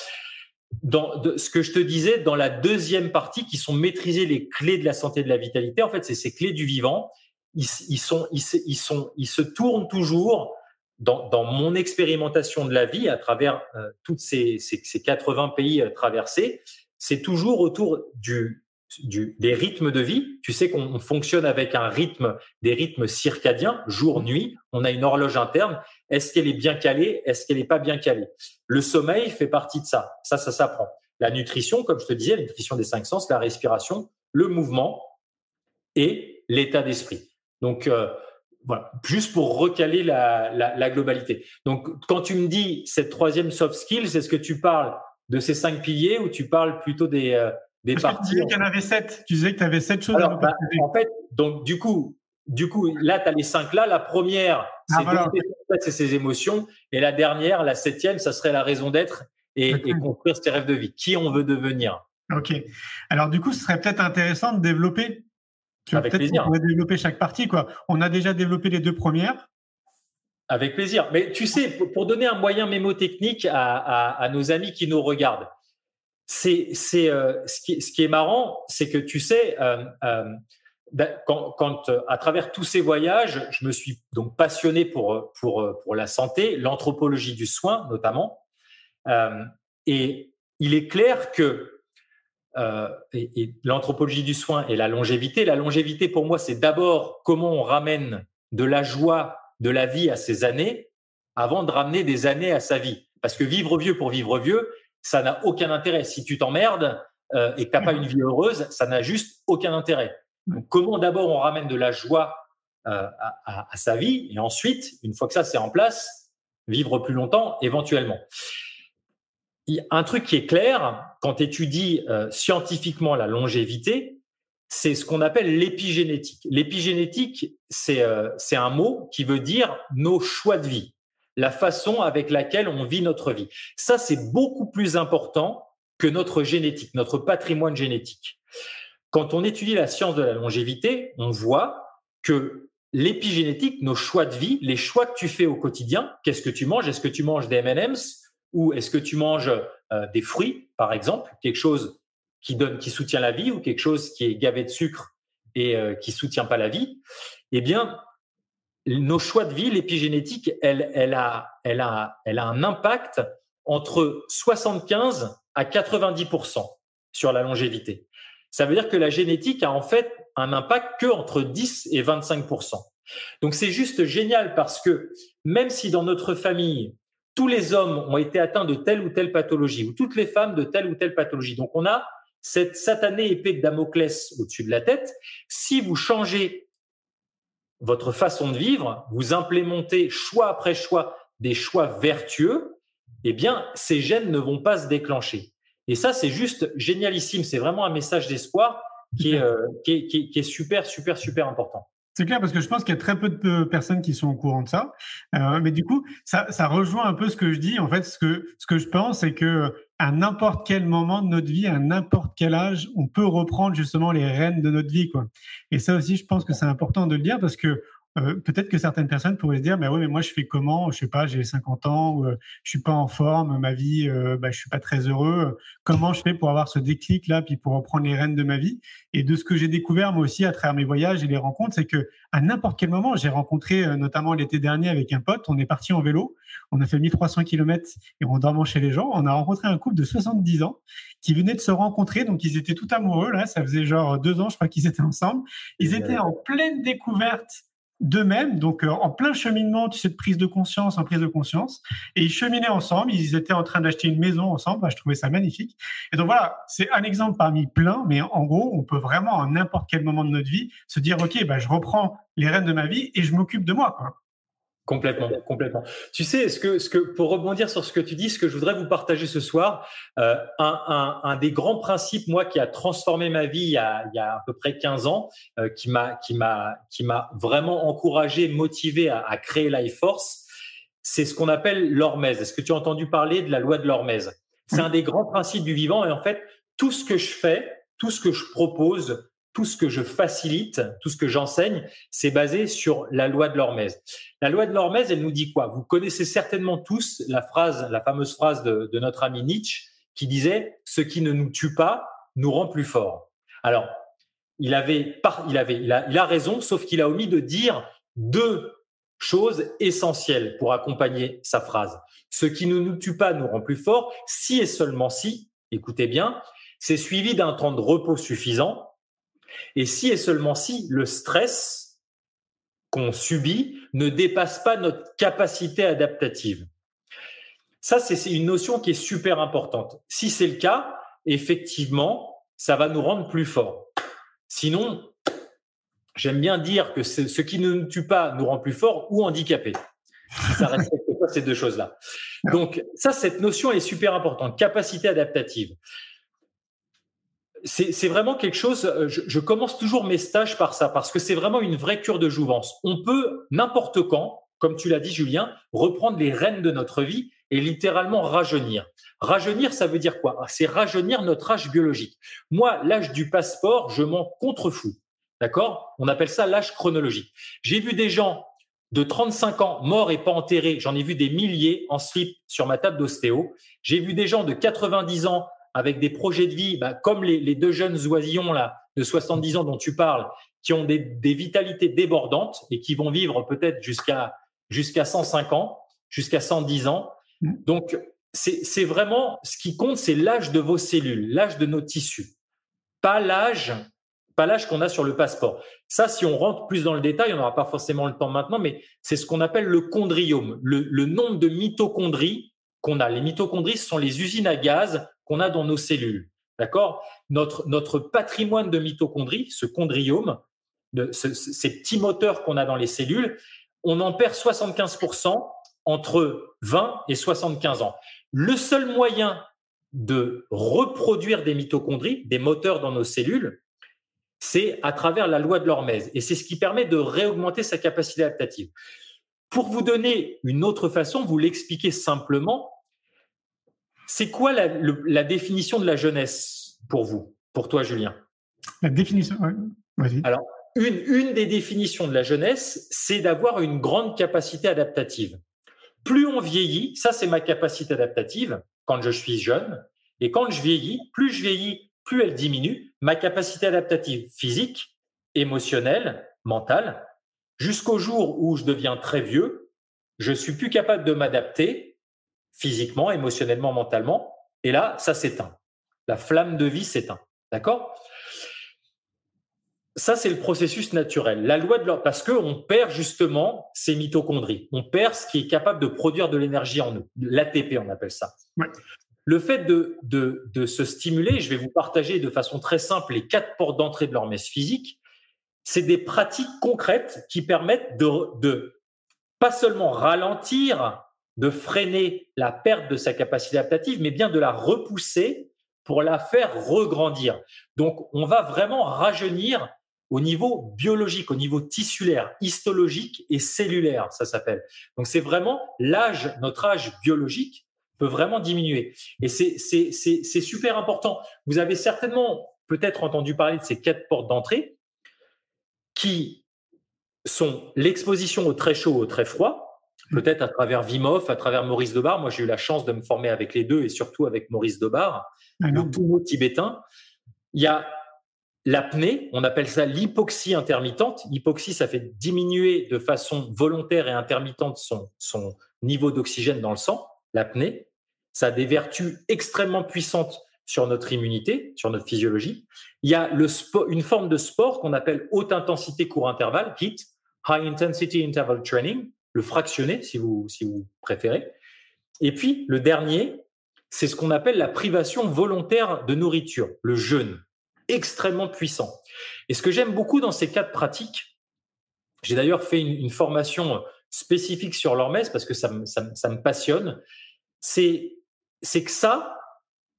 S2: Dans ce que je te disais, dans la deuxième partie, qui sont maîtriser les clés de la santé et de la vitalité, en fait, c'est ces clés du vivant. Ils, ils, sont, ils, ils, sont, ils se tournent toujours dans, dans, mon expérimentation de la vie à travers euh, toutes ces, ces, ces, 80 pays euh, traversés. C'est toujours autour du, du, des rythmes de vie. Tu sais qu'on fonctionne avec un rythme, des rythmes circadiens, jour-nuit. On a une horloge interne. Est-ce qu'elle est bien calée? Est-ce qu'elle n'est pas bien calée? Le sommeil fait partie de ça. Ça, ça s'apprend. La nutrition, comme je te disais, la nutrition des cinq sens, la respiration, le mouvement et l'état d'esprit. Donc, euh, voilà, juste pour recaler la, la, la, globalité. Donc, quand tu me dis cette troisième soft skill, c'est ce que tu parles de ces cinq piliers ou tu parles plutôt des, euh, des
S1: Parce parties. Tu disais qu'il y en avait sept. Tu disais que tu avais sept choses
S2: Alors, à bah, En fait, donc du coup, du coup, là, tu as les cinq là. La première, ah, c'est ah, voilà. ses émotions. Et la dernière, la septième, ça serait la raison d'être et, et, construire ses rêves de vie. Qui on veut devenir?
S1: Ok. Alors du coup, ce serait peut-être intéressant de développer.
S2: Tu Avec plaisir.
S1: On développer chaque partie. Quoi. On a déjà développé les deux premières.
S2: Avec plaisir. Mais tu sais, pour donner un moyen mémotechnique à, à, à nos amis qui nous regardent, c'est c'est euh, ce qui ce qui est marrant, c'est que tu sais euh, euh, quand, quand à travers tous ces voyages, je me suis donc passionné pour pour pour la santé, l'anthropologie du soin notamment, et il est clair que et, l'anthropologie du soin et la longévité. La longévité pour moi, c'est d'abord comment on ramène de la joie de la vie à ses années avant de ramener des années à sa vie. Parce que vivre vieux pour vivre vieux, ça n'a aucun intérêt. Si tu t'emmerdes euh, et que t'as pas une vie heureuse, ça n'a juste aucun intérêt. Comment d'abord on ramène de la joie euh, à, sa vie et ensuite, une fois que ça c'est en place, vivre plus longtemps éventuellement. Un truc qui est clair quand tu euh, scientifiquement la longévité, c'est ce qu'on appelle l'épigénétique. L'épigénétique, euh, c'est un mot qui veut dire nos choix de vie la façon avec laquelle on vit notre vie. Ça, c'est beaucoup plus important que notre génétique, notre patrimoine génétique. Quand on étudie la science de la longévité, on voit que l'épigénétique, nos choix de vie, les choix que tu fais au quotidien, qu'est-ce que tu manges? Est-ce que tu manges des M&M's ou est-ce que tu manges euh, des fruits, par exemple, quelque chose qui donne, qui soutient la vie ou quelque chose qui est gavé de sucre et euh, qui soutient pas la vie? Eh bien, nos choix de vie, l'épigénétique, elle, elle, a, elle, a, elle a un impact entre 75 à 90% sur la longévité. Ça veut dire que la génétique a en fait un impact que entre 10 et 25%. Donc c'est juste génial parce que même si dans notre famille, tous les hommes ont été atteints de telle ou telle pathologie ou toutes les femmes de telle ou telle pathologie, donc on a cette satanée épée de Damoclès au-dessus de la tête, si vous changez votre façon de vivre, vous implémentez choix après choix des choix vertueux, eh bien, ces gènes ne vont pas se déclencher. Et ça, c'est juste génialissime. C'est vraiment un message d'espoir qui, euh, qui, est, qui, est, super, super, super important.
S1: C'est clair parce que je pense qu'il y a très peu de personnes qui sont au courant de ça. Euh, mais du coup, ça, ça, rejoint un peu ce que je dis. En fait, ce que, ce que je pense, c'est que à n'importe quel moment de notre vie, à n'importe quel âge, on peut reprendre justement les rênes de notre vie. Quoi. Et ça aussi, je pense que c'est important de le dire parce que euh, peut-être que certaines personnes pourraient se dire, mais oui, mais moi je fais comment? Je sais pas, j'ai 50 ans, ou, euh, je suis pas en forme, ma vie, euh, bah, je suis pas très heureux. Comment je fais pour avoir ce déclic là, puis pour reprendre les rênes de ma vie? Et de ce que j'ai découvert moi aussi à travers mes voyages et les rencontres, c'est que à n'importe quel moment, j'ai rencontré euh, notamment l'été dernier avec un pote, on est parti en vélo, on a fait 1300 km et on dormait chez les gens. On a rencontré un couple de 70 ans qui venait de se rencontrer, donc ils étaient tout amoureux là, ça faisait genre deux ans, je crois qu'ils étaient ensemble. Ils étaient en pleine découverte d'eux-mêmes, donc euh, en plein cheminement, tu sais, de prise de conscience en prise de conscience, et ils cheminaient ensemble, ils étaient en train d'acheter une maison ensemble, je trouvais ça magnifique. Et donc voilà, c'est un exemple parmi plein, mais en gros, on peut vraiment à n'importe quel moment de notre vie se dire, OK, bah, je reprends les rênes de ma vie et je m'occupe de moi. Quoi.
S2: Complètement, complètement. Tu sais, ce que, ce que, pour rebondir sur ce que tu dis, ce que je voudrais vous partager ce soir, euh, un, un, un, des grands principes, moi, qui a transformé ma vie il y a, il y a à peu près 15 ans, euh, qui m'a, qui m'a, qui m'a vraiment encouragé, motivé à, à créer Life Force, c'est ce qu'on appelle l'hormèse. Est-ce que tu as entendu parler de la loi de l'hormèse? C'est un des grands principes du vivant et en fait, tout ce que je fais, tout ce que je propose, tout ce que je facilite, tout ce que j'enseigne, c'est basé sur la loi de l'hormèse. La loi de l'hormèse, elle nous dit quoi? Vous connaissez certainement tous la phrase, la fameuse phrase de, notre ami Nietzsche qui disait "Ce qui ne nous tue pas nous rend plus forts." Alors, il avait, il avait, il a raison, sauf qu'il a omis de dire deux choses essentielles pour accompagner sa phrase. Ce qui ne nous tue pas nous rend plus forts, si et seulement si, écoutez bien, c'est suivi d'un temps de repos suffisant et si et seulement si le stress qu'on subit ne dépasse pas notre capacité adaptative. Ça, c'est une notion qui est super importante. Si c'est le cas, effectivement, ça va nous rendre plus forts. Sinon, j'aime bien dire que ce qui ne nous tue pas nous rend plus forts ou handicapés. Ça respecte pas ces deux choses-là. Donc, ça, cette notion est super importante. Capacité adaptative c'est vraiment quelque chose, euh, je, commence toujours mes stages par ça, parce que c'est vraiment une vraie cure de jouvence. On peut, n'importe quand, comme tu l'as dit Julien, reprendre les rênes de notre vie et littéralement rajeunir. Rajeunir, ça veut dire quoi? C'est rajeunir notre âge biologique. Moi, l'âge du passeport, je m'en contrefous. D'accord? On appelle ça l'âge chronologique. J'ai vu des gens de 35 ans morts et pas enterrés. J'en ai vu des milliers en slip sur ma table d'ostéo. J'ai vu des gens de 90 ans avec des projets de vie, bah, comme les, deux jeunes oisillons là de 70 ans dont tu parles, qui ont des, vitalités débordantes et qui vont vivre peut-être jusqu'à jusqu'à 105 ans, jusqu'à 110 ans. Donc c'est vraiment ce qui compte, c'est l'âge de vos cellules, l'âge de nos tissus, pas l'âge pas l'âge qu'on a sur le passeport. Ça, si on rentre plus dans le détail, on n'aura pas forcément le temps maintenant, mais c'est ce qu'on appelle le chondriome, le, le nombre de mitochondries qu'on a. Les mitochondries ce sont les usines à gaz qu'on a dans nos cellules. D'accord? Notre, notre patrimoine de mitochondries, ce chondriome, ce, ces petits moteurs qu'on a dans les cellules, on en perd 75% entre 20 et 75 ans. Le seul moyen de reproduire des mitochondries, des moteurs dans nos cellules, c'est à travers la loi de l'hormèse. Et c'est ce qui permet de réaugmenter sa capacité adaptative. Pour vous donner une autre façon, vous l'expliquer simplement, c'est quoi la, le, la, définition de la jeunesse pour vous, pour toi, Julien?
S1: La définition, ouais. vas-y.
S2: Alors, une, une des définitions de la jeunesse, c'est d'avoir une grande capacité adaptative. Plus on vieillit, ça c'est ma capacité adaptative quand je suis jeune, et quand je vieillis, plus je vieillis, plus elle diminue, ma capacité adaptative physique, émotionnelle, mentale, jusqu'au jour où je deviens très vieux, je suis plus capable de m'adapter physiquement, émotionnellement, mentalement. Et là, ça s'éteint. La flamme de vie s'éteint. D'accord? Ça, c'est le processus naturel. La loi de l'ordre, parce qu'on perd justement ces mitochondries. On perd ce qui est capable de produire de l'énergie en nous. L'ATP, on appelle ça.
S1: Ouais.
S2: Le fait de, de, de, se stimuler, je vais vous partager de façon très simple les quatre portes d'entrée de l'hormèse physique. C'est des pratiques concrètes qui permettent de, de pas seulement ralentir de freiner la perte de sa capacité adaptative, mais bien de la repousser pour la faire regrandir. Donc, on va vraiment rajeunir au niveau biologique, au niveau tissulaire, histologique et cellulaire, ça s'appelle. Donc, c'est vraiment l'âge, notre âge biologique peut vraiment diminuer. Et c'est, super important. Vous avez certainement peut-être entendu parler de ces quatre portes d'entrée qui sont l'exposition au très chaud, au très froid, peut-être à travers Vimov, à travers Maurice Debar. Moi, j'ai eu la chance de me former avec les deux et surtout avec Maurice Debar, ah le tout tibétain. Il y a l'apnée, on appelle ça l'hypoxie intermittente. Hypoxie, ça fait diminuer de façon volontaire et intermittente son, son niveau d'oxygène dans le sang, l'apnée. Ça a des vertus extrêmement puissantes sur notre immunité, sur notre physiologie. Il y a le sport, une forme de sport qu'on appelle haute intensité court intervalle, HIIT, High Intensity Interval Training, le fractionné si vous, si vous préférez. Et puis le dernier, c'est ce qu'on appelle la privation volontaire de nourriture, le jeûne, extrêmement puissant. Et ce que j'aime beaucoup dans ces quatre pratiques, j'ai d'ailleurs fait une, formation spécifique sur l'hormèse parce que ça me, ça, ça me passionne, c'est que ça,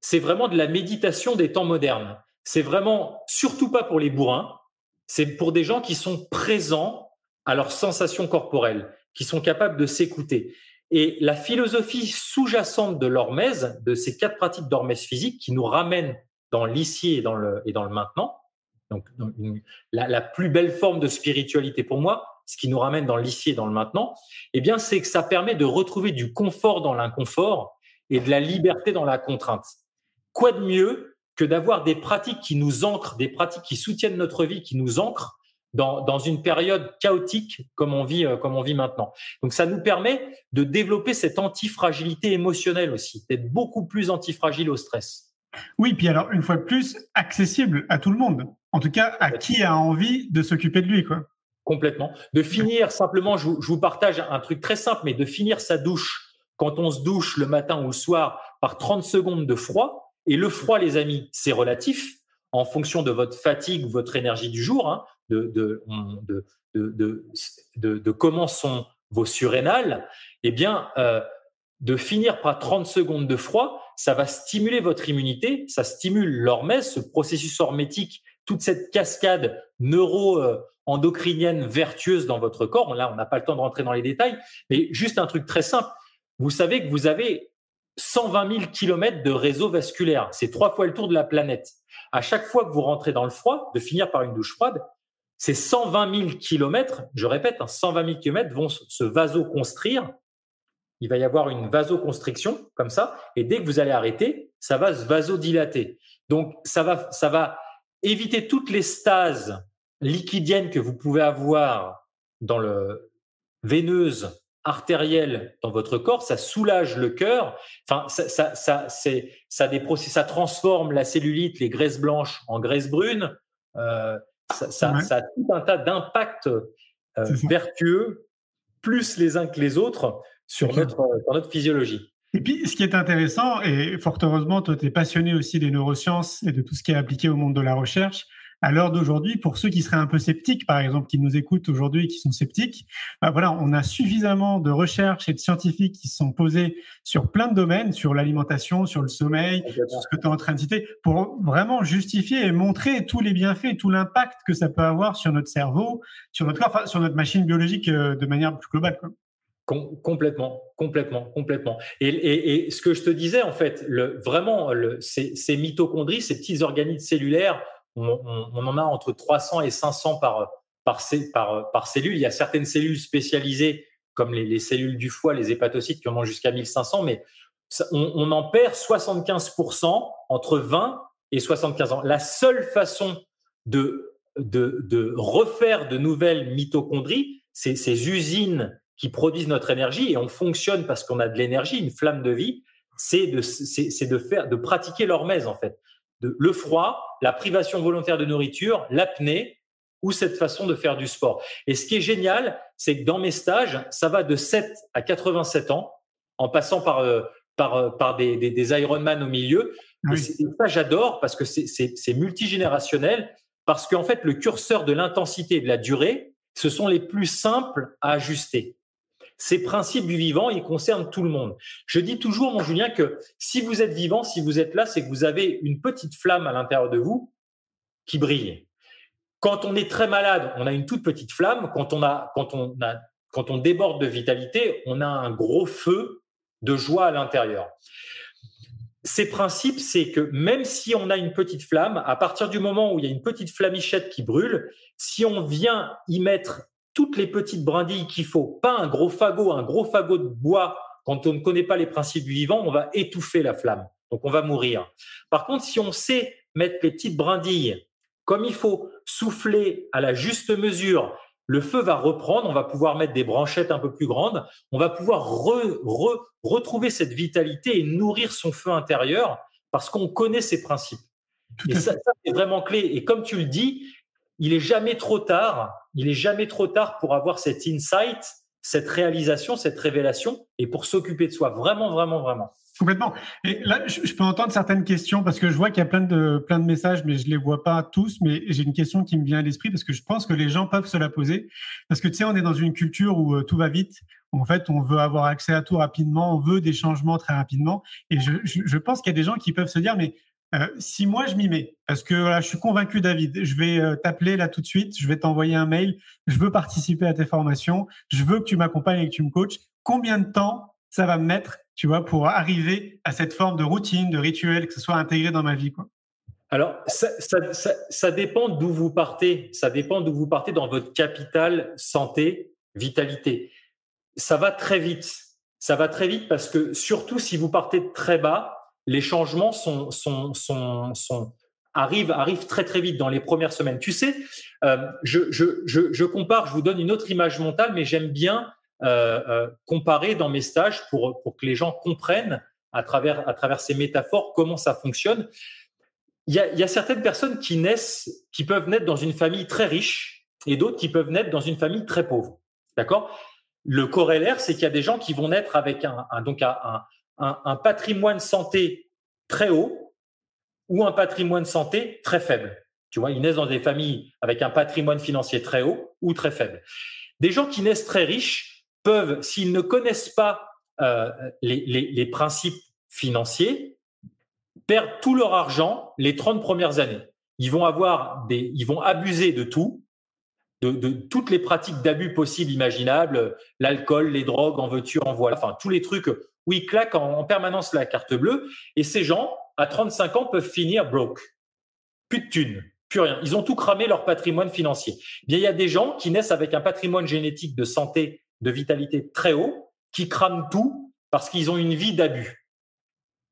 S2: c'est vraiment de la méditation des temps modernes. C'est vraiment, surtout pas pour les bourrins, c'est pour des gens qui sont présents à leurs sensations corporelles, qui sont capables de s'écouter. Et la philosophie sous-jacente de l'hormèse, de ces quatre pratiques d'hormèse physique qui nous ramènent dans l'ici et dans le, et dans le maintenant, donc la, la, plus belle forme de spiritualité pour moi, ce qui nous ramène dans l'ici et dans le maintenant, eh bien, c'est que ça permet de retrouver du confort dans l'inconfort et de la liberté dans la contrainte. Quoi de mieux que d'avoir des pratiques qui nous ancrent, des pratiques qui soutiennent notre vie, qui nous ancrent dans, dans une période chaotique comme on vit, euh, comme on vit maintenant. Donc ça nous permet de développer cette antifragilité émotionnelle aussi, d'être beaucoup plus antifragile au stress.
S1: Oui, puis alors une fois de plus, accessible à tout le monde. En tout cas, à qui a envie de s'occuper de lui, quoi.
S2: Complètement. De finir simplement, je vous, je vous partage un truc très simple, mais de finir sa douche quand on se douche le matin ou le soir par 30 secondes de froid. Et le froid, les amis, c'est relatif en fonction de votre fatigue, votre énergie du jour. Hein de, comment sont vos surrénales, eh bien, euh, de finir par 30 secondes de froid, ça va stimuler votre immunité, ça stimule l'hormèse, ce processus hormétique, toute cette cascade neuro-endocrinienne vertueuse dans votre corps. Là, on n'a pas le temps de rentrer dans les détails, mais juste un truc très simple. Vous savez que vous avez 120 000 kilomètres de réseau vasculaire. C'est trois fois le tour de la planète. À chaque fois que vous rentrez dans le froid, de finir par une douche froide, ces 120 000 kilomètres, je répète, 120 hein, 000 kilomètres vont se vasoconstruire. Il va y avoir une vasoconstriction comme ça, et dès que vous allez arrêter, ça va se vasodilater. Donc ça va, ça va éviter toutes les stases liquidiennes que vous pouvez avoir dans le veineuse artérielle dans votre corps, ça soulage le cœur. Enfin, ça, ça, ça, des ça transforme la cellulite, les graisses blanches en graisses brunes. Euh, ça, a tout un tas d'impacts euh, vertueux, plus les uns que les autres, sur notre, sur notre physiologie.
S1: Et puis, ce qui est intéressant, et fort heureusement, toi, tu es passionné aussi des neurosciences et de tout ce qui est appliqué au monde de la recherche à l'heure d'aujourd'hui, pour ceux qui seraient un peu sceptiques, par exemple, qui nous écoutent aujourd'hui et qui sont sceptiques, bah voilà, on a suffisamment de recherches et de scientifiques qui se sont posés sur plein de domaines, sur l'alimentation, sur le sommeil, sur ce que tu es en train de citer, pour vraiment justifier et montrer tous les bienfaits, tout l'impact que ça peut avoir sur notre cerveau, sur notre corps, sur notre machine biologique euh, de manière plus globale. Quoi.
S2: complètement, complètement, complètement. Et, et, ce que je te disais, en fait, le, vraiment, le, ces, ces mitochondries, ces petits organismes cellulaires on, en a entre 300 et 500 par, par, par, cellule. Il y a certaines cellules spécialisées, comme les, cellules du foie, les hépatocytes, qui en ont jusqu'à 1500, mais on, en perd 75% entre 20 et 75 ans. La seule façon de, refaire de nouvelles mitochondries, c'est ces usines qui produisent notre énergie et on fonctionne parce qu'on a de l'énergie, une flamme de vie, c'est de, de pratiquer l'hormèse en fait le froid, la privation volontaire de nourriture, l'apnée ou cette façon de faire du sport. Et ce qui est génial, c'est que dans mes stages, ça va de 7 à 87 ans, en passant par, euh, par, euh, par des, des, Ironman au milieu. Et ça, j'adore parce que c'est multigénérationnel, parce qu'en fait, le curseur de l'intensité et de la durée, ce sont les plus simples à ajuster ces principes du vivant, ils concernent tout le monde. Je dis toujours, mon Julien, que si vous êtes vivant, si vous êtes là, c'est que vous avez une petite flamme à l'intérieur de vous qui brille. Quand on est très malade, on a une toute petite flamme. Quand on déborde de vitalité, on a un gros feu de joie à l'intérieur. Ces principes, c'est que même si on a une petite flamme, à partir du moment où il y a une petite flamichette qui brûle, si on vient y mettre toutes les petites brindilles qu'il faut, pas un gros fagot, un gros fagot de bois. Quand on ne connaît pas les principes du vivant, on va étouffer la flamme. Donc on va mourir. Par contre, si on sait mettre les petites brindilles comme il faut, souffler à la juste mesure, le feu va reprendre, on va pouvoir mettre des branchettes un peu plus grandes, on va pouvoir retrouver cette vitalité et nourrir son feu intérieur parce qu'on connaît ces principes. et ça, ça c'est vraiment clé. Et comme tu le dis, il est jamais trop tard. Il est jamais trop tard pour avoir cet insight, cette réalisation, cette révélation, et pour s'occuper de soi. Vraiment, vraiment, vraiment.
S1: Complètement. Et là, je, peux entendre certaines questions parce que je vois qu'il y a plein de, plein de messages, mais je les vois pas tous. Mais j'ai une question qui me vient à l'esprit parce que je pense que les gens peuvent se la poser. Parce que tu sais, on est dans une culture où euh, tout va vite. En fait, on veut avoir accès à tout rapidement, on veut des changements très rapidement. Et je, je, pense qu'il y a des gens qui peuvent se dire, mais euh, si moi je m'y mets, parce que je suis convaincu, David, je vais euh, t'appeler là tout de suite, je vais t'envoyer un mail, je veux participer à tes formations, je veux que tu m'accompagnes et que tu me coaches. Combien de temps ça va me mettre tu vois, pour arriver à cette forme de routine, de rituel, que ce soit intégré dans ma vie, quoi?
S2: Alors, ça, ça, ça, dépend d'où vous partez. Ça dépend d'où vous partez dans votre capital santé, vitalité. Ça va très vite. Ça va très vite parce que surtout si vous partez de très bas, les changements sont, arrivent, arrivent très très vite dans les premières semaines. Tu sais, euh, je, je, je, je compare, je vous donne une autre image mentale, mais j'aime bien euh, euh, comparer dans mes stages pour, pour que les gens comprennent à travers, à travers ces métaphores comment ça fonctionne. Il y a, il y a certaines personnes qui naissent, qui peuvent naître dans une famille très riche et d'autres qui peuvent naître dans une famille très pauvre. D'accord? Le corollaire, c'est qu'il y a des gens qui vont naître avec un donc un, un, patrimoine santé très haut ou un patrimoine santé très faible. Tu vois, ils naissent dans des familles avec un patrimoine financier très haut ou très faible. Des gens qui naissent très riches peuvent, s'ils ne connaissent pas euh, les, principes financiers, perdre tout leur argent les 30 premières années. Ils vont avoir des, ils vont abuser de tout, de, de toutes les pratiques d'abus possibles, imaginables, l'alcool, les drogues, en voiture, en voilà, enfin tous les trucs où ils claquent en, en permanence la carte bleue. Et ces gens, à 35 ans, peuvent finir broke. Plus de thunes, plus rien. Ils ont tout cramé leur patrimoine financier. Eh bien, il y a des gens qui naissent avec un patrimoine génétique de santé de vitalité très haut qui crament tout parce qu'ils ont une vie d'abus.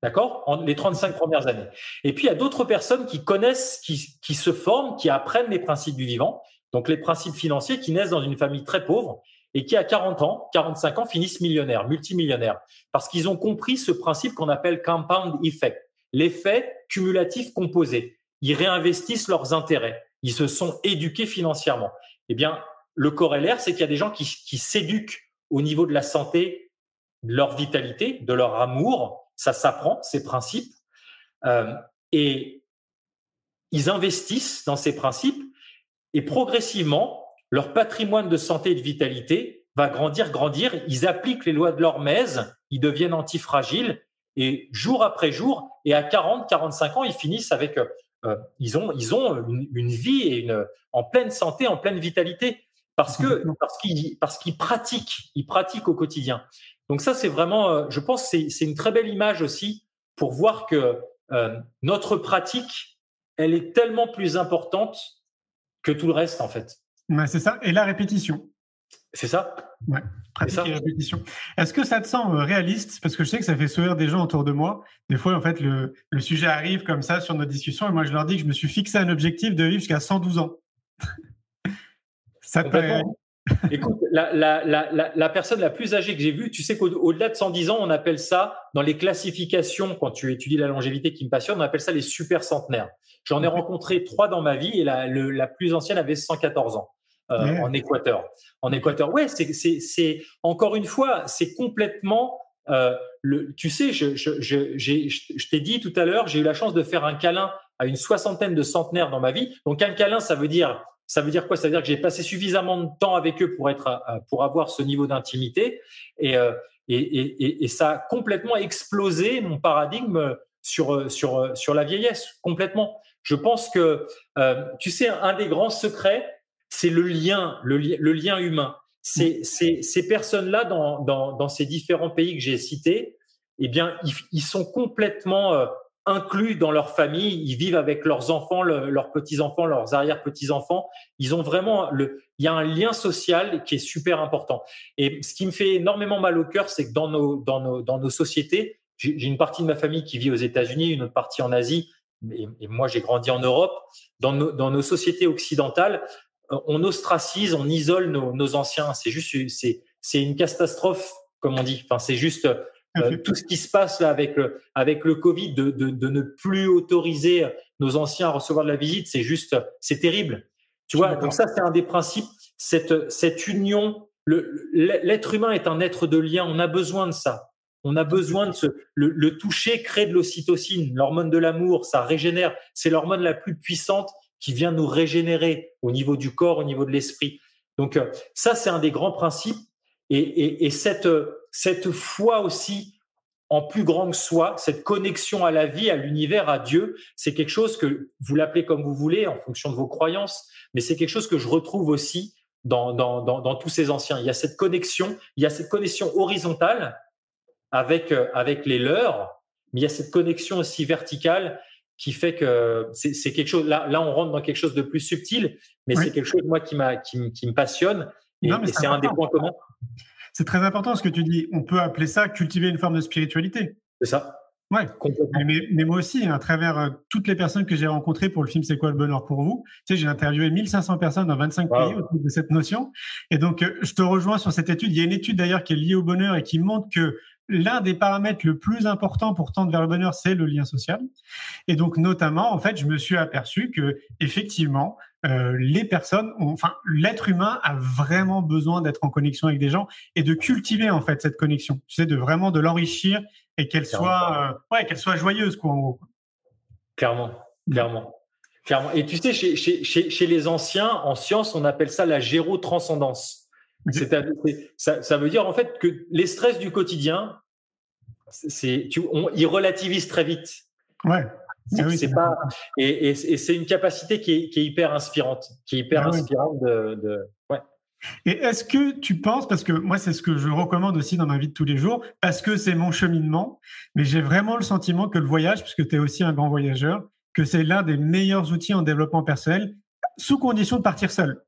S2: D'accord? Les 35 premières années. Et puis, il y a d'autres personnes qui connaissent, qui, qui se forment, qui apprennent les principes du vivant, donc les principes financiers, qui naissent dans une famille très pauvre et qui, à 40 ans, 45 ans, finissent millionnaires, multimillionnaires, parce qu'ils ont compris ce principe qu'on appelle compound effect, l'effet cumulatif composé. Ils réinvestissent leurs intérêts. Ils se sont éduqués financièrement. Eh bien, le corollaire, c'est qu'il y a des gens qui, s'éduquent au niveau de la santé, de leur vitalité, de leur amour. Ça s'apprend, ces principes. Euh, et ils investissent dans ces principes et progressivement, leur patrimoine de santé et de vitalité va grandir, grandir. Ils appliquent les lois de l'hormèse, ils deviennent antifragiles et jour après jour, et à 40, 45 ans, ils finissent avec, euh, ils ont, ils ont une, une vie et une, en pleine santé, en pleine vitalité parce que parce qu'ils parce qu'ils pratiquent, ils pratiquent au quotidien. Donc ça, c'est vraiment, euh, je pense, c'est c'est une très belle image aussi pour voir que euh, notre pratique, elle est tellement plus importante que tout le reste en fait.
S1: Ouais, c'est ça. Et la répétition.
S2: C'est ça?
S1: Ouais, pratique et répétition. Est-ce que ça te semble réaliste? Parce que je sais que ça fait sourire des gens autour de moi. Des fois, en fait, le, le sujet arrive comme ça sur nos discussions et moi, je leur dis que je me suis fixé un objectif de vivre jusqu'à 112 ans.
S2: Ça Écoute, la, la, la, la, personne la plus âgée que j'ai vue, tu sais qu'au-delà de 110 ans, on appelle ça, dans les classifications, quand tu étudies la longévité qui me passionne, on appelle ça les super centenaires. J'en ai rencontré trois dans ma vie et la, la plus ancienne avait 114 ans. Euh, en Équateur. En Équateur, ouais, c'est, c'est, c'est encore une fois, c'est complètement. Euh, le, tu sais, je, je, je, je t'ai dit tout à l'heure, j'ai eu la chance de faire un câlin à une soixantaine de centenaires dans ma vie. Donc un câlin, ça veut dire ça veut dire quoi? Ça veut dire que j'ai passé suffisamment de temps avec eux pour être, euh, pour avoir ce niveau d'intimité, euh, et, et, et, et, ça a complètement explosé mon paradigme sur sur sur la vieillesse, complètement. Je pense que euh, tu sais, un des grands secrets, c'est le lien, le, le lien humain. C'est, c'est ces personnes-là dans, dans, dans ces différents pays que j'ai cités, eh bien, ils, ils sont complètement inclus dans leur famille, ils vivent avec leurs enfants, leurs petits-enfants, leurs arrière-petits-enfants. Ils ont vraiment le, il y a un lien social qui est super important. Et ce qui me fait énormément mal au cœur, c'est que dans nos, dans nos, dans nos sociétés, j'ai une partie de ma famille qui vit aux États-Unis, une autre partie en Asie, et, moi j'ai grandi en Europe. Dans nos, dans nos sociétés occidentales, on ostracise, on isole nos, nos anciens. C'est juste, c'est, c'est une catastrophe, comme on dit. Enfin, c'est juste, euh, tout ce qui se passe là avec le, avec le Covid, de, de, de, ne plus autoriser nos anciens à recevoir de la visite, c'est juste, c'est terrible. Tu vois, donc ça, c'est un des principes. Cette, cette union, l'être humain est un être de lien. On a besoin de ça. On a besoin de ce, le, toucher crée de l'ocytocine, l'hormone de l'amour, ça régénère. C'est l'hormone la plus puissante qui vient nous régénérer au niveau du corps, au niveau de l'esprit. Donc euh, ça, c'est un des grands principes. Et, cette, cette foi aussi en plus grand que soi, cette connexion à la vie, à l'univers, à Dieu, c'est quelque chose que vous l'appelez comme vous voulez en fonction de vos croyances, mais c'est quelque chose que je retrouve aussi dans, dans, dans tous ces anciens. Il y a cette connexion, il y a cette connexion horizontale avec, euh, avec les leurs, mais il y a cette connexion aussi verticale qui fait que c'est quelque chose. Là, là, on rentre dans quelque chose de plus subtil, mais c'est quelque chose moi qui, qui, qui me passionne et, c'est un des points communs.
S1: C'est très important ce que tu dis. On peut appeler ça cultiver une forme de spiritualité.
S2: C'est ça.
S1: Ouais, mais, mais, moi aussi, à travers euh, toutes les personnes que j'ai rencontrées pour le film C'est quoi le bonheur pour vous, tu sais, j'ai interviewé 1500 personnes dans 25 pays autour de cette notion. Et donc, euh, je te rejoins sur cette étude. Il y a une étude d'ailleurs qui est liée au bonheur et qui montre que l'un des paramètres le plus important pour tendre vers le bonheur, c'est le lien social. Et donc, notamment, en fait, je me suis aperçu que effectivement, euh, les personnes, ont, enfin, l'être humain a vraiment besoin d'être en connexion avec des gens et de cultiver en fait cette connexion. Tu sais, de vraiment de l'enrichir et qu'elle soit, euh, ouais, qu'elle soit joyeuse, quoi, en gros.
S2: Clairement, clairement. Clairement. Et tu sais, chez, chez, chez, chez les anciens, en science, on appelle ça la gérotranscendance. Ça, ça, veut dire en fait que les stress du quotidien, c'est, tu, on, ils relativisent très vite.
S1: Ouais.
S2: C'est, pas, et, et, c'est une capacité qui est, qui est, hyper inspirante, qui est hyper ah inspirante de, de, ouais.
S1: Et est-ce que tu penses, parce que moi c'est ce que je recommande aussi dans ma vie de tous les jours, parce que c'est mon cheminement, mais j'ai vraiment le sentiment que le voyage, puisque tu es aussi un grand voyageur, que c'est l'un des meilleurs outils en développement personnel, sous condition de partir seul.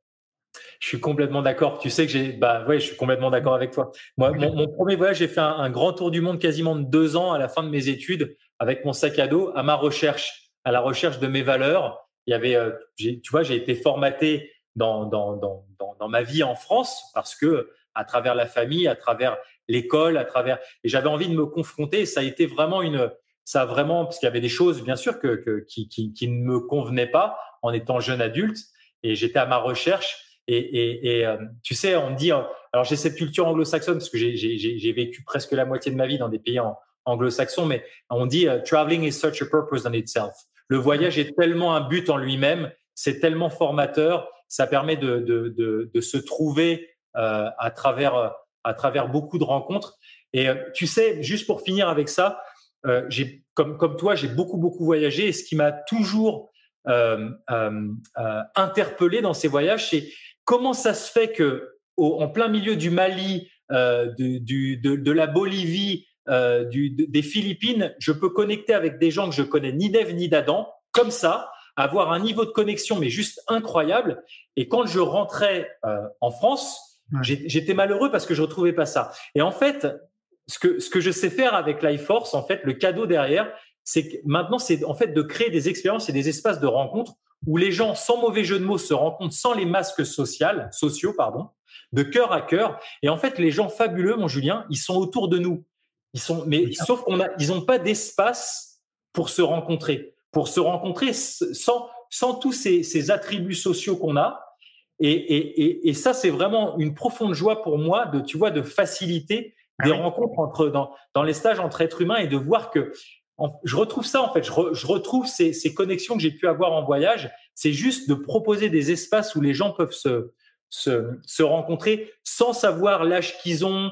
S2: Je suis complètement d'accord. Tu sais que j'ai, bah ouais, je suis complètement d'accord avec toi. Moi, mon, premier voyage, j'ai fait un, grand tour du monde quasiment de deux ans à la fin de mes études avec mon sac à dos à ma recherche, à la recherche de mes valeurs. Il y avait, euh, tu vois, j'ai été formaté dans, dans, dans, dans, ma vie en France parce que à travers la famille, à travers l'école, à travers, et j'avais envie de me confronter. Ça a été vraiment une, ça a vraiment, parce qu'il y avait des choses, bien sûr, que, qui, qui, qui ne me convenaient pas en étant jeune adulte. Et j'étais à ma recherche et, et, et euh, tu sais, on dit, euh, alors j'ai cette culture anglo-saxonne parce que j'ai vécu presque la moitié de ma vie dans des pays anglo-saxons, mais on dit uh, traveling is such a purpose in itself. Le voyage est tellement un but en lui-même, c'est tellement formateur, ça permet de, de, de, de se trouver euh, à travers à travers beaucoup de rencontres. Et tu sais, juste pour finir avec ça, euh, j'ai comme comme toi, j'ai beaucoup beaucoup voyagé et ce qui m'a toujours euh, interpellé dans ces voyages, c'est comment ça se fait que en plein milieu du Mali, euh, du, de, la Bolivie, euh, du, des Philippines, je peux connecter avec des gens que je connais ni d'Ève ni d'Adam, comme ça, avoir un niveau de connexion mais juste incroyable. Et quand je rentrais euh, en France, j'étais malheureux parce que je retrouvais pas ça. Et en fait, ce que ce que je sais faire avec l'iForce, en fait, le cadeau derrière, c'est que maintenant, c'est en fait de créer des expériences et des espaces de rencontre où les gens, sans mauvais jeu de mots, se rencontrent sans les masques sociaux, sociaux, pardon, de cœur à cœur. Et en fait, les gens fabuleux, mon Julien, ils sont autour de nous. Ils sont, mais sauf qu'on a, ils n'ont pas d'espace pour se rencontrer, pour se rencontrer sans, sans tous ces, ces attributs sociaux qu'on a. Et, et, et, ça, c'est vraiment une profonde joie pour moi de, tu vois, de faciliter ah des rencontres entre dans, dans les stages entre êtres humains et de voir que je retrouve ça en fait, je, retrouve ces, connexions que j'ai pu avoir en voyage. C'est juste de proposer des espaces où les gens peuvent se, se, rencontrer sans savoir l'âge qu'ils ont,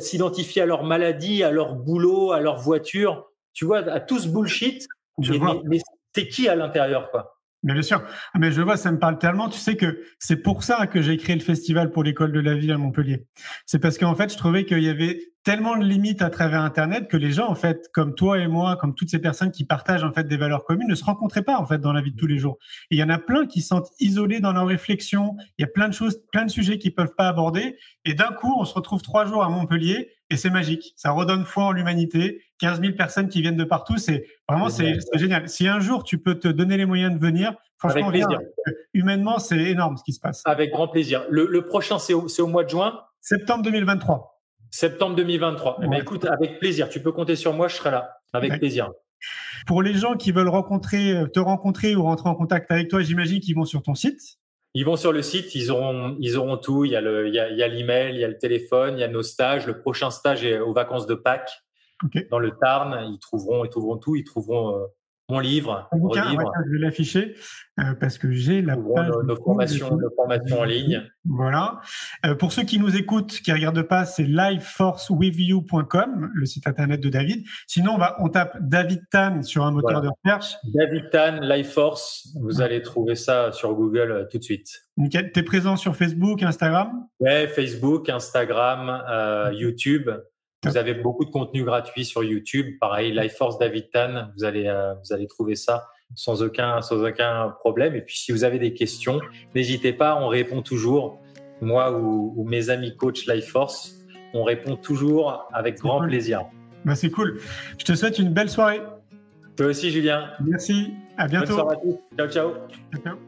S2: s'identifier à leur maladie, à leur boulot, à leur voiture, tu vois, à tout ce bullshit. mais, mais t'es qui à l'intérieur, quoi?
S1: Mais bien sûr. Ah, mais je vois, ça me parle tellement. Tu sais que c'est pour ça que j'ai créé le festival pour l'école de la vie à Montpellier. C'est parce qu'en fait, je trouvais qu'il y avait tellement de limites à travers Internet que les gens, en fait, comme toi et moi, comme toutes ces personnes qui partagent en fait des valeurs communes, ne se rencontraient pas en fait dans la vie de tous les jours. Et il y en a plein qui se sentent isolés dans leurs réflexions. Il y a plein de choses, plein de sujets qu'ils peuvent pas aborder. Et d'un coup, on se retrouve trois jours à Montpellier et c'est magique. Ça redonne foi en l'humanité. 15 000 personnes qui viennent de partout. C'est vraiment, c'est génial. Si un jour tu peux te donner les moyens de venir, franchement, Avec plaisir. humainement, c'est énorme ce qui se passe.
S2: Avec grand plaisir. Le, le prochain, c'est au, au mois de juin?
S1: Septembre 2023.
S2: Septembre 2023. Eh ben, écoute, avec plaisir. Tu peux compter sur moi, je serai là. Avec plaisir.
S1: Pour les gens qui veulent rencontrer, te rencontrer ou rentrer en contact avec toi, j'imagine qu'ils vont sur ton site.
S2: Ils vont sur le site, ils auront, ils auront tout. Il y a le, il y a, il y a l'email, il y a le téléphone, il y a nos stages. Le prochain stage est aux vacances de Pâques dans le Tarn. Ils trouveront, ils trouveront tout. Ils trouveront euh, mon livre, mon
S1: bouquin,
S2: livre,
S1: ouais, je vais l'afficher euh, parce que j'ai la
S2: trouveront
S1: page.
S2: nos,
S1: de
S2: nos
S1: cours
S2: formations,
S1: dessus.
S2: nos formations en ligne.
S1: Voilà. Euh, pour ceux qui nous écoutent, qui regardent pas, c'est liveforcewithyou.com, le site internet de David. Sinon, on, va, on tape David Tan sur un moteur
S2: Voilà.
S1: de recherche.
S2: David Tan, Life Force. Vous allez trouver ça sur Google euh, tout de suite.
S1: Nickel. T'es présent sur Facebook, Instagram?
S2: Ouais, Facebook, Instagram, YouTube. Vous avez beaucoup de contenu gratuit sur YouTube. Pareil, Life Force David Tan. Vous allez, euh, vous allez trouver ça sans aucun, sans aucun problème. Et puis, si vous avez des questions, n'hésitez pas. On répond toujours. Moi ou, ou mes amis coach Life Force, on répond toujours avec grand
S1: cool.
S2: plaisir.
S1: bah, C'est cool. Je te souhaite une belle soirée.
S2: Toi aussi, Julien.
S1: Merci. À
S2: Bonne
S1: bientôt.
S2: soirée à tous. Ciao, ciao.
S1: Ciao, ciao.